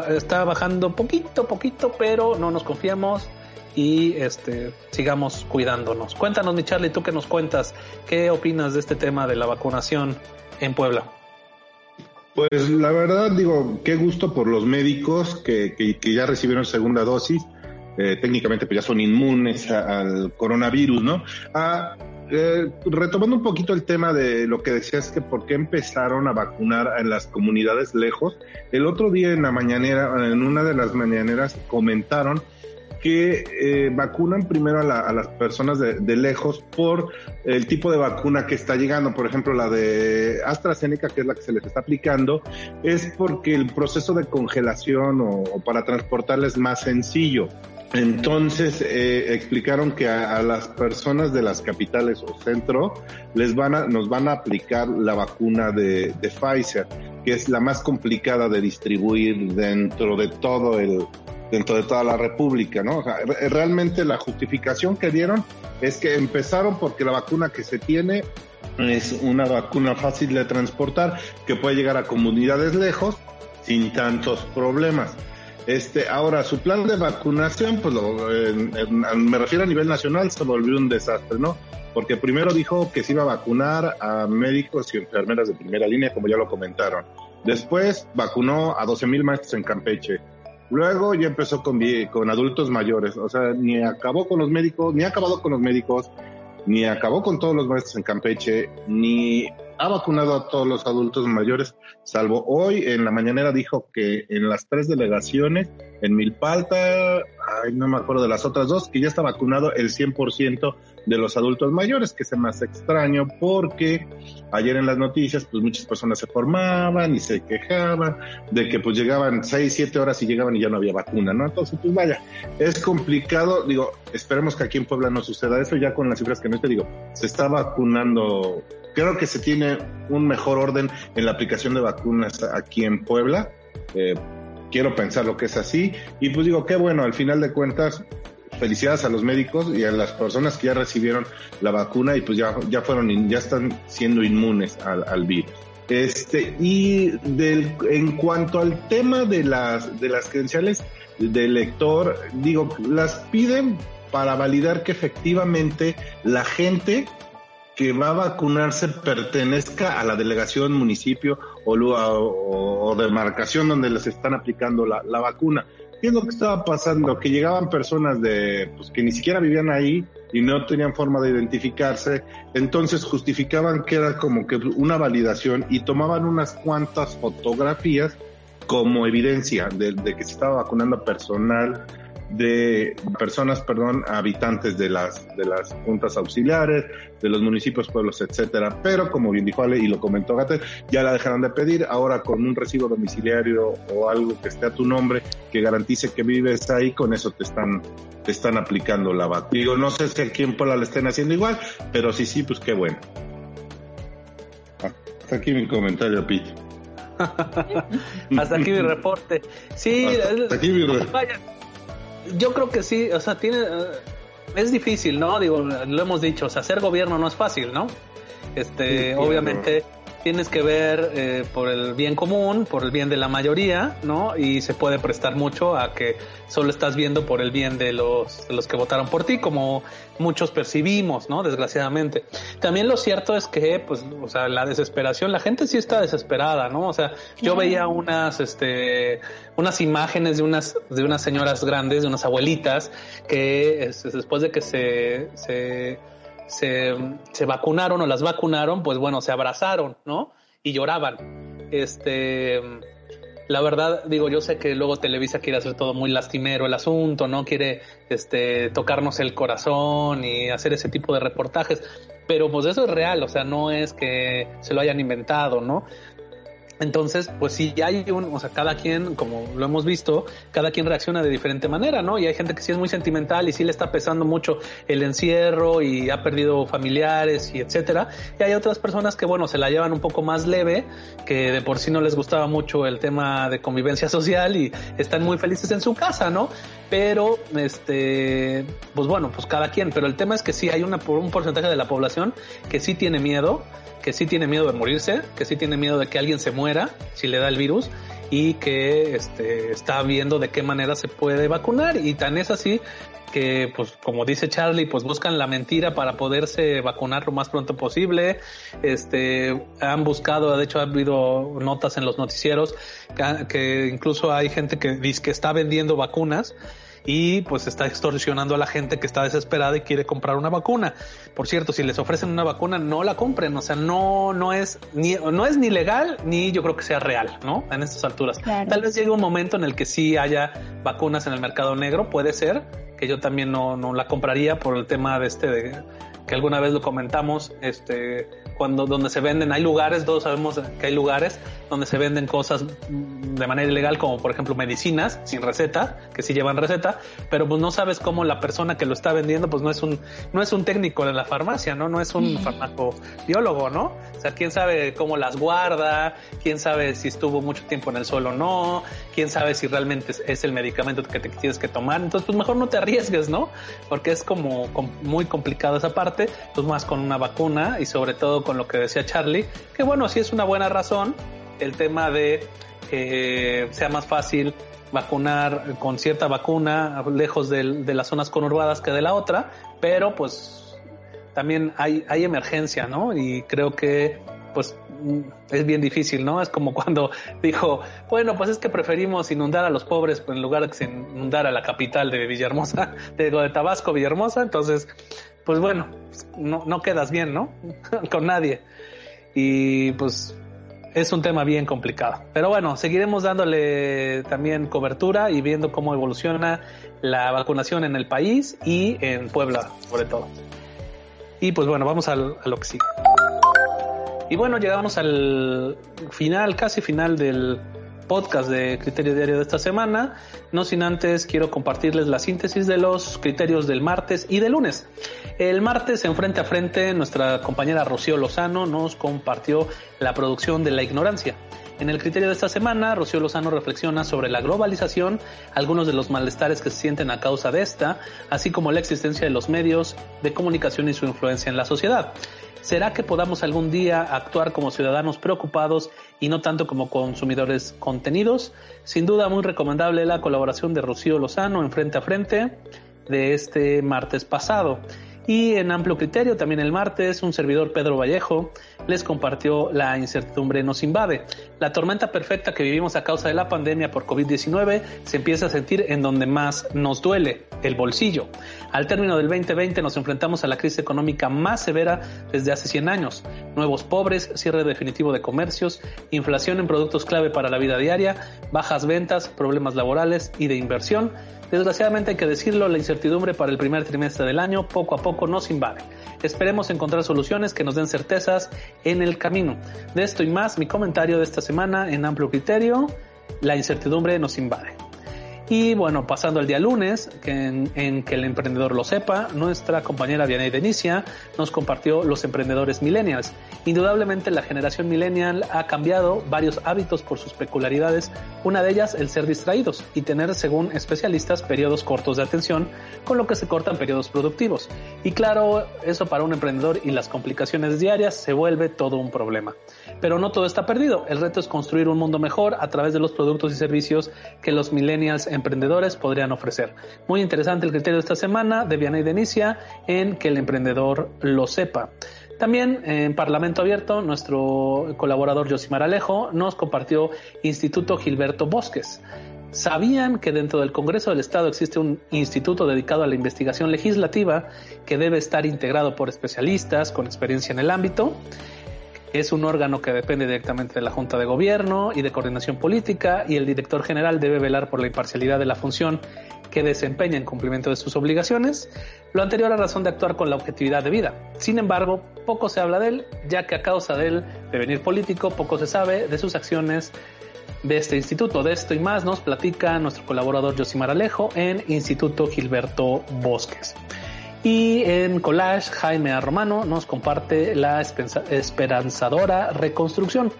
está bajando poquito, poquito, pero no nos confiamos y este sigamos cuidándonos. Cuéntanos, mi Charlie, tú que nos cuentas, ¿qué opinas de este tema de la vacunación en Puebla? Pues la verdad digo, qué gusto por los médicos que, que, ya recibieron segunda dosis. Eh, técnicamente pues ya son inmunes al coronavirus, ¿no? A eh, retomando un poquito el tema de lo que decías que por qué empezaron a vacunar en las comunidades lejos, el otro día en la mañanera, en una de las mañaneras comentaron que eh, vacunan primero a, las personas de, lejos por el tipo de vacuna que está llegando. Por ejemplo, la de AstraZeneca, que es la que se les está aplicando, es porque el proceso de congelación o, para transportarla es más sencillo. Entonces eh, explicaron que a, las personas de las capitales o centro les van a, nos van a aplicar la vacuna de, de Pfizer, que es la más complicada de distribuir dentro de todo el, dentro de toda la República, ¿no? Realmente la justificación que dieron es que empezaron porque la vacuna que se tiene es una vacuna fácil de transportar que puede llegar a comunidades lejos sin tantos problemas. Este, ahora su plan de vacunación, pues me refiero a nivel nacional, se volvió un desastre, ¿no? Porque primero dijo que se iba a vacunar a médicos y enfermeras de primera línea, como ya lo comentaron. Después vacunó a 12 mil maestros en Campeche. Luego ya empezó con, con adultos mayores, o sea, ni acabó con los médicos, ni ha acabado con los médicos, ni acabó con todos los maestros en Campeche, ni ha vacunado a todos los adultos mayores, salvo hoy en la mañanera dijo que en las tres delegaciones, en Milpalta, ay, no me acuerdo de las otras dos, que ya está vacunado el 100% de los adultos mayores, que es más extraño porque ayer en las noticias pues muchas personas se formaban y se quejaban de que pues llegaban seis, siete horas y llegaban y ya no había vacuna, ¿no? Entonces pues vaya, es complicado, digo, esperemos que aquí en Puebla no suceda eso, ya con las cifras que no te digo, se está vacunando, creo que se tiene un mejor orden en la aplicación de vacunas aquí en Puebla. Eh, quiero pensar lo que es así y pues digo, qué bueno, al final de cuentas felicidades a los médicos y a las personas que ya recibieron la vacuna y pues ya, ya fueron, ya están siendo inmunes al, virus. Este, y del, en cuanto al tema de las, de las credenciales del lector, digo, las piden para validar que efectivamente la gente que va a vacunarse pertenezca a la delegación, municipio o, o, demarcación donde les están aplicando la, la vacuna. ¿Qué es lo que estaba pasando? Que llegaban personas de, pues, que ni siquiera vivían ahí y no tenían forma de identificarse, entonces justificaban que era como que una validación y tomaban unas cuantas fotografías como evidencia de, de que se estaba vacunando personal de personas, perdón, habitantes de las de las juntas auxiliares, de los municipios, pueblos, etcétera. Pero como bien dijo Ale y lo comentó Gatel, ya la dejaron de pedir. Ahora con un recibo domiciliario o algo que esté a tu nombre que garantice que vives ahí, con eso te están te están aplicando la vacuna. Digo, no sé si aquí en Puebla le estén haciendo igual, pero sí, sí, pues qué bueno. Hasta aquí mi comentario, Pete. Hasta aquí mi reporte. Sí, hasta aquí mi reporte yo creo que sí, o sea, tiene eh, es difícil, ¿no? Digo, lo hemos dicho, o sea, hacer gobierno no es fácil, ¿no? Este, obviamente tienes que ver eh, por el bien común, por el bien de la mayoría, ¿no? Y se puede prestar mucho a que solo estás viendo por el bien de los, de los que votaron por ti, como muchos percibimos, ¿no? Desgraciadamente. También lo cierto es que, pues, o sea, la desesperación, la gente sí está desesperada, ¿no? O sea, yo veía unas, este, unas imágenes de unas, de unas señoras grandes, de unas abuelitas, que después de que se, se se, se vacunaron o las vacunaron, pues bueno, se abrazaron, ¿no? Y lloraban. Este, la verdad, digo, yo sé que luego Televisa quiere hacer todo muy lastimero el asunto, ¿no? Quiere este, tocarnos el corazón y hacer ese tipo de reportajes, pero pues eso es real, o sea, no es que se lo hayan inventado, ¿no? Entonces, pues sí, hay un, o sea, cada quien, como lo hemos visto, cada quien reacciona de diferente manera, ¿no? Y hay gente que sí es muy sentimental y sí le está pesando mucho el encierro y ha perdido familiares y etcétera. Y hay otras personas que, bueno, se la llevan un poco más leve, que de por sí no les gustaba mucho el tema de convivencia social y están muy felices en su casa, ¿no? Pero, este, pues bueno, pues cada quien. Pero el tema es que sí hay una, un porcentaje de la población que sí tiene miedo que sí tiene miedo de morirse, que sí tiene miedo de que alguien se muera si le da el virus y que este, está viendo de qué manera se puede vacunar. Y tan es así que pues como dice Charlie pues buscan la mentira para poderse vacunar lo más pronto posible. Este han buscado de hecho ha habido notas en los noticieros que, incluso hay gente que dice que está vendiendo vacunas y pues está extorsionando a la gente que está desesperada y quiere comprar una vacuna. Por cierto, si les ofrecen una vacuna, no la compren, o sea, no, no es ni, no es ni legal ni yo creo que sea real, ¿no? En estas alturas. Tal vez llegue un momento en el que sí haya vacunas en el mercado negro, puede ser, que yo también no, no la compraría por el tema de este de que alguna vez lo comentamos, este, cuando donde se venden, hay lugares, todos sabemos que hay lugares donde se venden cosas de manera ilegal, como por ejemplo medicinas sin receta, que sí llevan receta, pero pues no sabes cómo la persona que lo está vendiendo, pues no es un, no es un técnico de la farmacia, ¿no? No es un farmacobiólogo, ¿no? O sea, quién sabe cómo las guarda, quién sabe si estuvo mucho tiempo en el suelo o no, quién sabe si realmente es, el medicamento que te tienes que tomar. Entonces, pues mejor no te arriesgues, ¿no? Porque es como muy complicado esa parte, pues más con una vacuna y sobre todo con lo que decía Charlie, que bueno, sí es una buena razón el tema de que sea más fácil vacunar con cierta vacuna lejos de, las zonas conurbadas que de la otra, pero pues también hay emergencia, ¿no? Y creo que pues es bien difícil, ¿no? Es como cuando dijo, bueno, pues es que preferimos inundar a los pobres en lugar de que se inundara la capital de Villahermosa, de, Tabasco, Villahermosa, entonces, pues bueno, no, no quedas bien, ¿no? Con nadie. Y pues es un tema bien complicado. Pero bueno, seguiremos dándole también cobertura y viendo cómo evoluciona la vacunación en el país y en Puebla, sobre todo. Y pues bueno, vamos a lo que sigue. Y bueno, llegamos al final, casi final del podcast de Criterio Diario de esta semana. No sin antes quiero compartirles la síntesis de los criterios del martes y del lunes. El martes en frente a frente nuestra compañera Rocío Lozano nos compartió la producción de la ignorancia. En el criterio de esta semana, Rocío Lozano reflexiona sobre la globalización, algunos de los malestares que se sienten a causa de esta, así como la existencia de los medios de comunicación y su influencia en la sociedad. ¿Será que podamos algún día actuar como ciudadanos preocupados y no tanto como consumidores contenidos? Sin duda muy recomendable la colaboración de Rocío Lozano en Frente a Frente de este martes pasado. Y en amplio criterio, también el martes, un servidor Pedro Vallejo les compartió La incertidumbre nos invade. La tormenta perfecta que vivimos a causa de la pandemia por COVID-19 se empieza a sentir en donde más nos duele, el bolsillo. Al término del 2020 nos enfrentamos a la crisis económica más severa desde hace 100 años. Nuevos pobres, cierre definitivo de comercios, inflación en productos clave para la vida diaria, bajas ventas, problemas laborales y de inversión Desgraciadamente hay que decirlo, la incertidumbre para el primer trimestre del año poco a poco nos invade. Esperemos encontrar soluciones que nos den certezas en el camino. De esto y más, mi comentario de esta semana en amplio criterio, la incertidumbre nos invade. Y bueno, pasando al día lunes, en, que el emprendedor lo sepa, nuestra compañera Diana Denicia nos compartió los emprendedores millennials. Indudablemente la generación millennial ha cambiado varios hábitos por sus peculiaridades, una de ellas el ser distraídos y tener, según especialistas, periodos cortos de atención, con lo que se cortan periodos productivos. Y claro, eso para un emprendedor y las complicaciones diarias se vuelve todo un problema. Pero no todo está perdido, el reto es construir un mundo mejor a través de los productos y servicios que los millennials emprendedores podrían ofrecer. Muy interesante el criterio de esta semana de Viana y Denicia en que el emprendedor lo sepa. También en Parlamento Abierto, nuestro colaborador Josimar Alejo nos compartió Instituto Gilberto Bosques. ¿Sabían que dentro del Congreso del Estado existe un instituto dedicado a la investigación legislativa que debe estar integrado por especialistas con experiencia en el ámbito? Es un órgano que depende directamente de la Junta de Gobierno y de coordinación política y el director general debe velar por la imparcialidad de la función que desempeña en cumplimiento de sus obligaciones, lo anterior a razón de actuar con la objetividad debida. Sin embargo, poco se habla de él, ya que a causa de él devenir político, poco se sabe de sus acciones de este instituto. De esto y más nos platica nuestro colaborador Josimar Alejo en Instituto Gilberto Bosques. Y en Collage, Jaime Romano nos comparte la esperanzadora reconstrucción.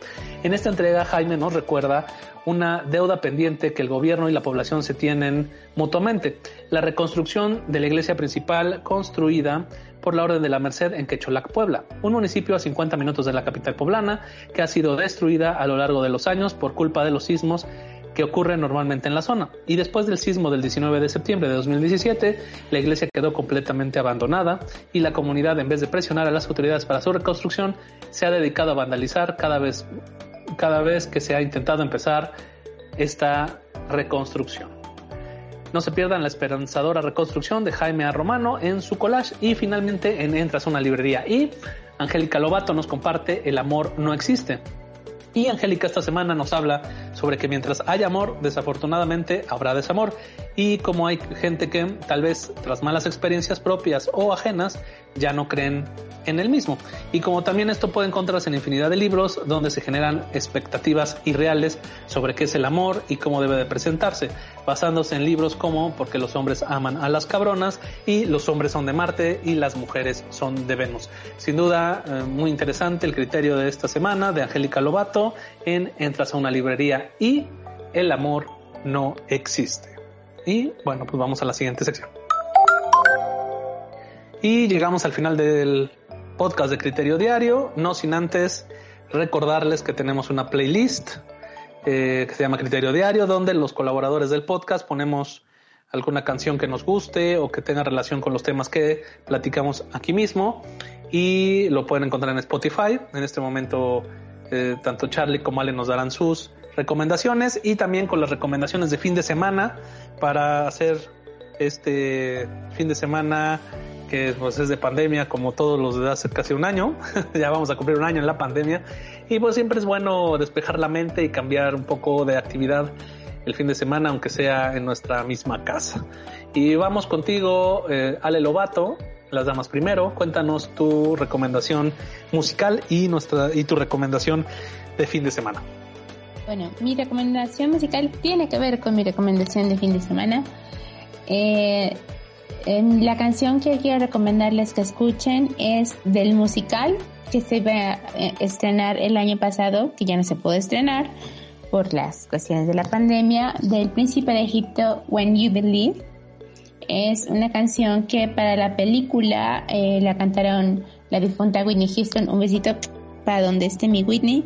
En esta entrega, Jaime nos recuerda una deuda pendiente que el gobierno y la población se tienen mutuamente. La reconstrucción de la iglesia principal construida por la Orden de la Merced en Quecholac, Puebla, un municipio a 50 minutos de la capital poblana que ha sido destruida a lo largo de los años por culpa de los sismos que ocurre normalmente en la zona. Y después del sismo del 19 de septiembre de 2017, la iglesia quedó completamente abandonada y la comunidad, en vez de presionar a las autoridades para su reconstrucción, se ha dedicado a vandalizar cada vez, cada vez que se ha intentado empezar esta reconstrucción. No se pierdan la esperanzadora reconstrucción de Jaime A. Romano en su collage y finalmente en Entras a una librería. Y Angélica Lobato nos comparte El amor no existe. Y Angélica esta semana nos habla sobre que mientras hay amor, desafortunadamente habrá desamor. Y como hay gente que tal vez tras malas experiencias propias o ajenas ya no creen en el mismo. Y como también esto puede encontrarse en infinidad de libros donde se generan expectativas irreales sobre qué es el amor y cómo debe de presentarse, basándose en libros como Porque los hombres aman a las cabronas y Los hombres son de Marte y las mujeres son de Venus. Sin duda, eh, muy interesante el criterio de esta semana de Angélica Lobato en Entras a una librería y el amor no existe. Y bueno, pues vamos a la siguiente sección. Y llegamos al final del podcast de Criterio Diario, no sin antes recordarles que tenemos una playlist eh, que se llama Criterio Diario, donde los colaboradores del podcast ponemos alguna canción que nos guste o que tenga relación con los temas que platicamos aquí mismo y lo pueden encontrar en Spotify. En este momento eh, tanto Charlie como Ale nos darán sus recomendaciones y también con las recomendaciones de fin de semana para hacer este fin de semana que pues es de pandemia como todos los de hace casi un año, ya vamos a cumplir un año en la pandemia y pues siempre es bueno despejar la mente y cambiar un poco de actividad el fin de semana aunque sea en nuestra misma casa. Y vamos contigo, eh, Ale Lobato, las damas primero, cuéntanos tu recomendación musical y nuestra y tu recomendación de fin de semana. Bueno, mi recomendación musical tiene que ver con mi recomendación de fin de semana. Eh, la canción que quiero recomendarles que escuchen es del musical que se va a eh, estrenar el año pasado, que ya no se puede estrenar por las cuestiones de la pandemia, del Príncipe de Egipto, When You Believe. Es una canción que para la película eh, la cantaron la difunta Whitney Houston, un besito para donde esté mi Whitney,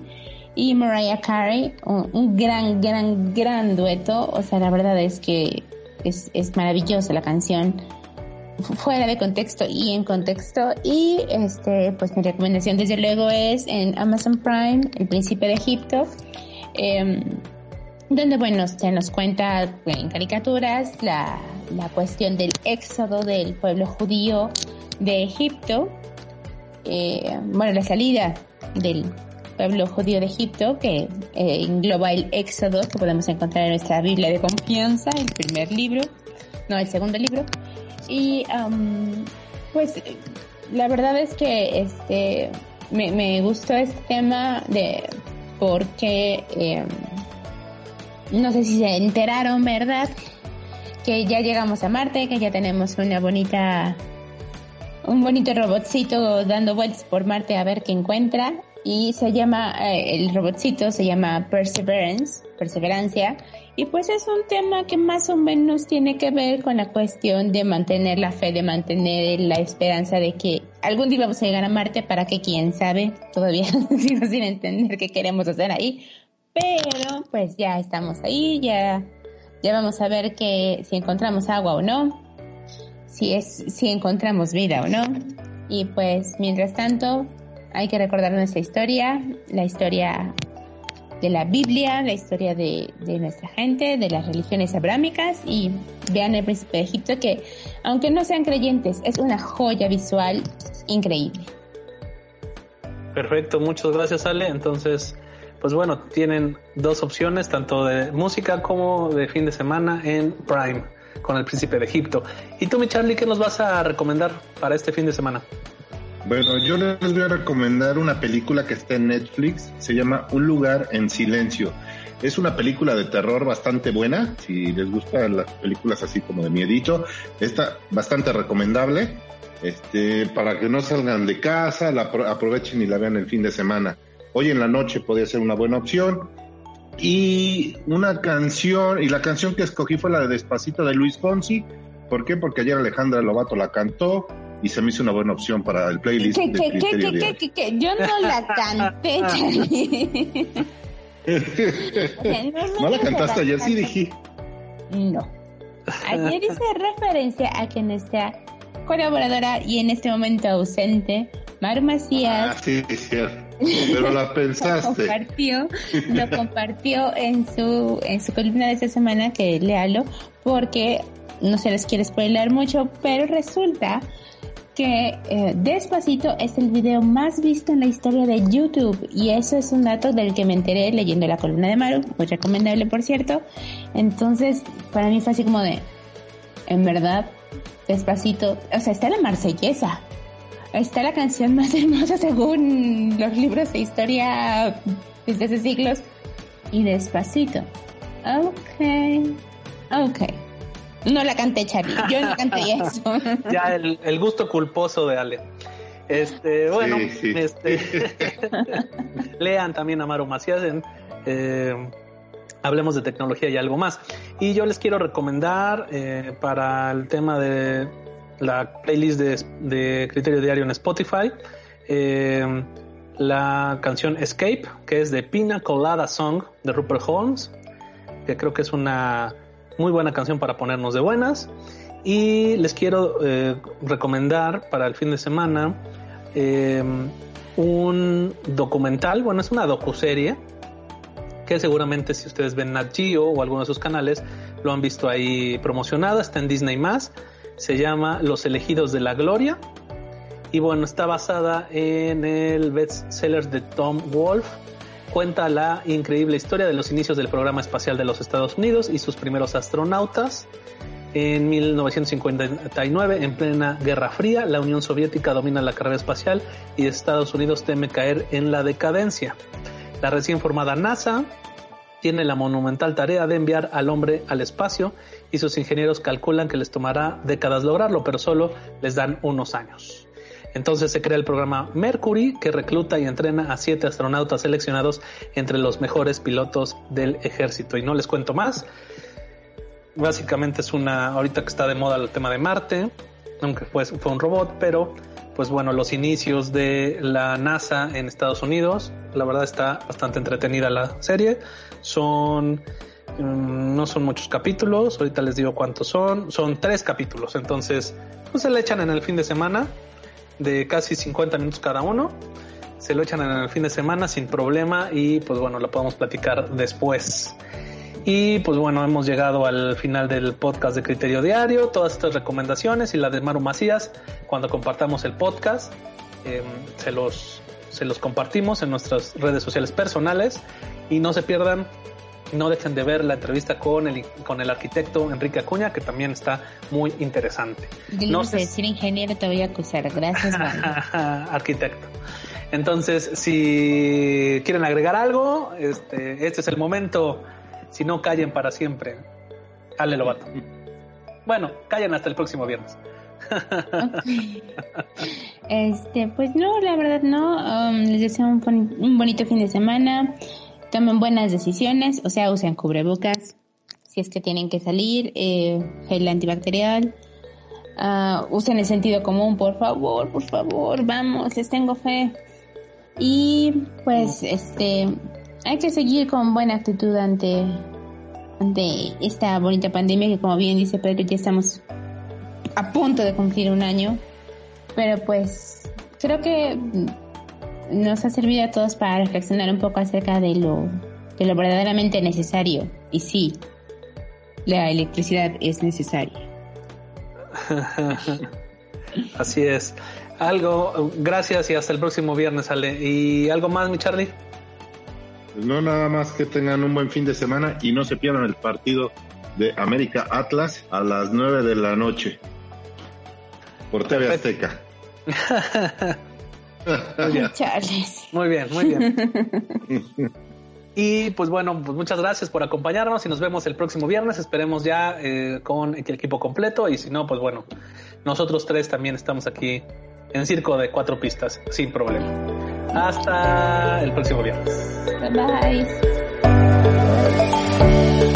y Mariah Carey, un, gran, gran, gran dueto. O sea, la verdad es que es, es maravillosa la canción fuera de contexto y en contexto. Y este, pues mi recomendación desde luego es en Amazon Prime, El Príncipe de Egipto, em, donde bueno, se nos cuenta en caricaturas la, la cuestión del éxodo del pueblo judío de Egipto, eh, bueno, la salida del pueblo judío de Egipto, que eh, engloba el éxodo que podemos encontrar en nuestra Biblia de confianza, el primer libro, no, el segundo libro, y pues la verdad es que este me, me gustó este tema de porque em, no sé si se enteraron, ¿verdad? Que ya llegamos a Marte, que ya tenemos una bonita un bonito robotcito dando vueltas por Marte a ver qué encuentra y se llama eh, el robotcito se llama Perseverance, perseverancia y pues es un tema que más o menos tiene que ver con la cuestión de mantener la fe, de mantener la esperanza de que algún día vamos a llegar a Marte para que quién sabe, todavía sigo sin entender qué queremos hacer ahí, pero pues ya estamos ahí, ya, ya vamos a ver que si encontramos agua o no, si es, si encontramos vida o no, y pues mientras tanto hay que recordar nuestra historia, la historia de la Biblia, la historia de, nuestra gente, de las religiones abrámicas y vean el príncipe de Egipto que, aunque no sean creyentes, es una joya visual increíble. Perfecto, muchas gracias Ale. Entonces, pues bueno, tienen dos opciones, tanto de música como de fin de semana en Prime con el príncipe de Egipto. ¿Y tú, mi Charlie, qué nos vas a recomendar para este fin de semana? Bueno, yo les voy a recomendar una película que está en Netflix, se llama Un lugar en silencio. Es una película de terror bastante buena, si les gustan las películas así como de miedito, está bastante recomendable. Este, para que no salgan de casa, la aprovechen y la vean el fin de semana. Hoy en la noche podría ser una buena opción. Y una canción, y la canción que escogí fue la de Despacito de Luis Fonsi. ¿Por qué? Porque ayer Alejandra Lobato la cantó y se me hizo una buena opción para el playlist. ¿Qué, qué, qué, qué, qué, Yo no la canté, no, la cantaste ayer, sí dije. No. Ayer hice referencia a que nuestra colaboradora y en este momento ausente, Maru Macías. Ah, sí, cierto. Pero la pensaste. lo compartió, lo compartió en su, en su columna de esta semana, que léalo, porque no se les quiere spoiler mucho, pero resulta que eh, Despacito es el video más visto en la historia de YouTube y eso es un dato del que me enteré leyendo la columna de Maru, muy recomendable por cierto. Entonces, para mí fue así como de, en verdad, Despacito, o sea, está la marsellesa, está la canción más hermosa según los libros de historia desde hace siglos y Despacito. Ok, ok. No la canté, Charlie. Yo no canté eso. ya el, gusto culposo de Ale. Este, bueno, este lean también a Maru Macías en eh, Hablemos de tecnología y algo más. Y yo les quiero recomendar eh, para el tema de la playlist de, Criterio Diario en Spotify eh, la canción Escape, que es de Pina Colada Song de Rupert Holmes, que creo que es una muy buena canción para ponernos de buenas. Y les quiero eh, recomendar para el fin de semana em, un documental, bueno, es una docuserie que seguramente si ustedes ven Nat Geo o alguno de sus canales lo han visto ahí promocionada, está en Disney más, se llama Los elegidos de la gloria y bueno, está basada en el bestseller de Tom Wolfe cuenta la increíble historia de los inicios del programa espacial de los Estados Unidos y sus primeros astronautas. En 1959, en plena Guerra Fría, la Unión Soviética domina la carrera espacial y Estados Unidos teme caer en la decadencia. La recién formada NASA tiene la monumental tarea de enviar al hombre al espacio y sus ingenieros calculan que les tomará décadas lograrlo, pero solo les dan unos años. Entonces se crea el programa Mercury que recluta y entrena a siete astronautas seleccionados entre los mejores pilotos del ejército. Y no les cuento más. Básicamente es una, ahorita que está de moda el tema de Marte, aunque fue, fue un robot, pero pues bueno, los inicios de la NASA en Estados Unidos, la verdad está bastante entretenida la serie. Son mm, no son muchos capítulos, ahorita les digo cuántos son, son tres capítulos, entonces pues se le echan en el fin de semana de casi 50 minutos cada uno. Se lo echan en el fin de semana sin problema y pues bueno, lo podemos platicar después. Y pues bueno, hemos llegado al final del podcast de Criterio Diario. Todas estas recomendaciones y la de Maru Macías, cuando compartamos el podcast, em, se, los, se los compartimos en nuestras redes sociales personales. Y no se pierdan no dejen de ver la entrevista con el, con el arquitecto Enrique Acuña, que también está muy interesante. no sé decir ingeniero, te voy a acusar. Gracias, arquitecto. Entonces, si quieren agregar algo, este, este es el momento. Si no, callen para siempre. Ale Lobato. Bueno, callen hasta el próximo viernes. Este, pues no, la verdad no. Um, les deseo un, un bonito fin de semana tomen buenas decisiones, o sea, usen cubrebocas si es que tienen que salir, eh, antibacterial, uh, usen el sentido común, por favor, por favor, vamos, les tengo fe. Y pues este hay que seguir con buena actitud ante ante esta bonita pandemia que como bien dice Pedro ya estamos a punto de cumplir un año, pero pues creo que nos ha servido a todos para reflexionar un poco acerca de lo, de lo verdaderamente necesario. Y sí, la electricidad es necesaria. Así es. Algo, gracias y hasta el próximo viernes, Ale. ¿Y algo más, mi Charlie? No, nada más que tengan un buen fin de semana y no se pierdan el partido de América Atlas a las 9 de la noche por TV Azteca. Muy bien, muy bien. Y pues bueno, pues muchas gracias por acompañarnos y nos vemos el próximo viernes. Esperemos ya eh, con el equipo completo y si no, pues bueno, nosotros tres también estamos aquí en circo de cuatro pistas, sin problema. Hasta el próximo viernes. bye.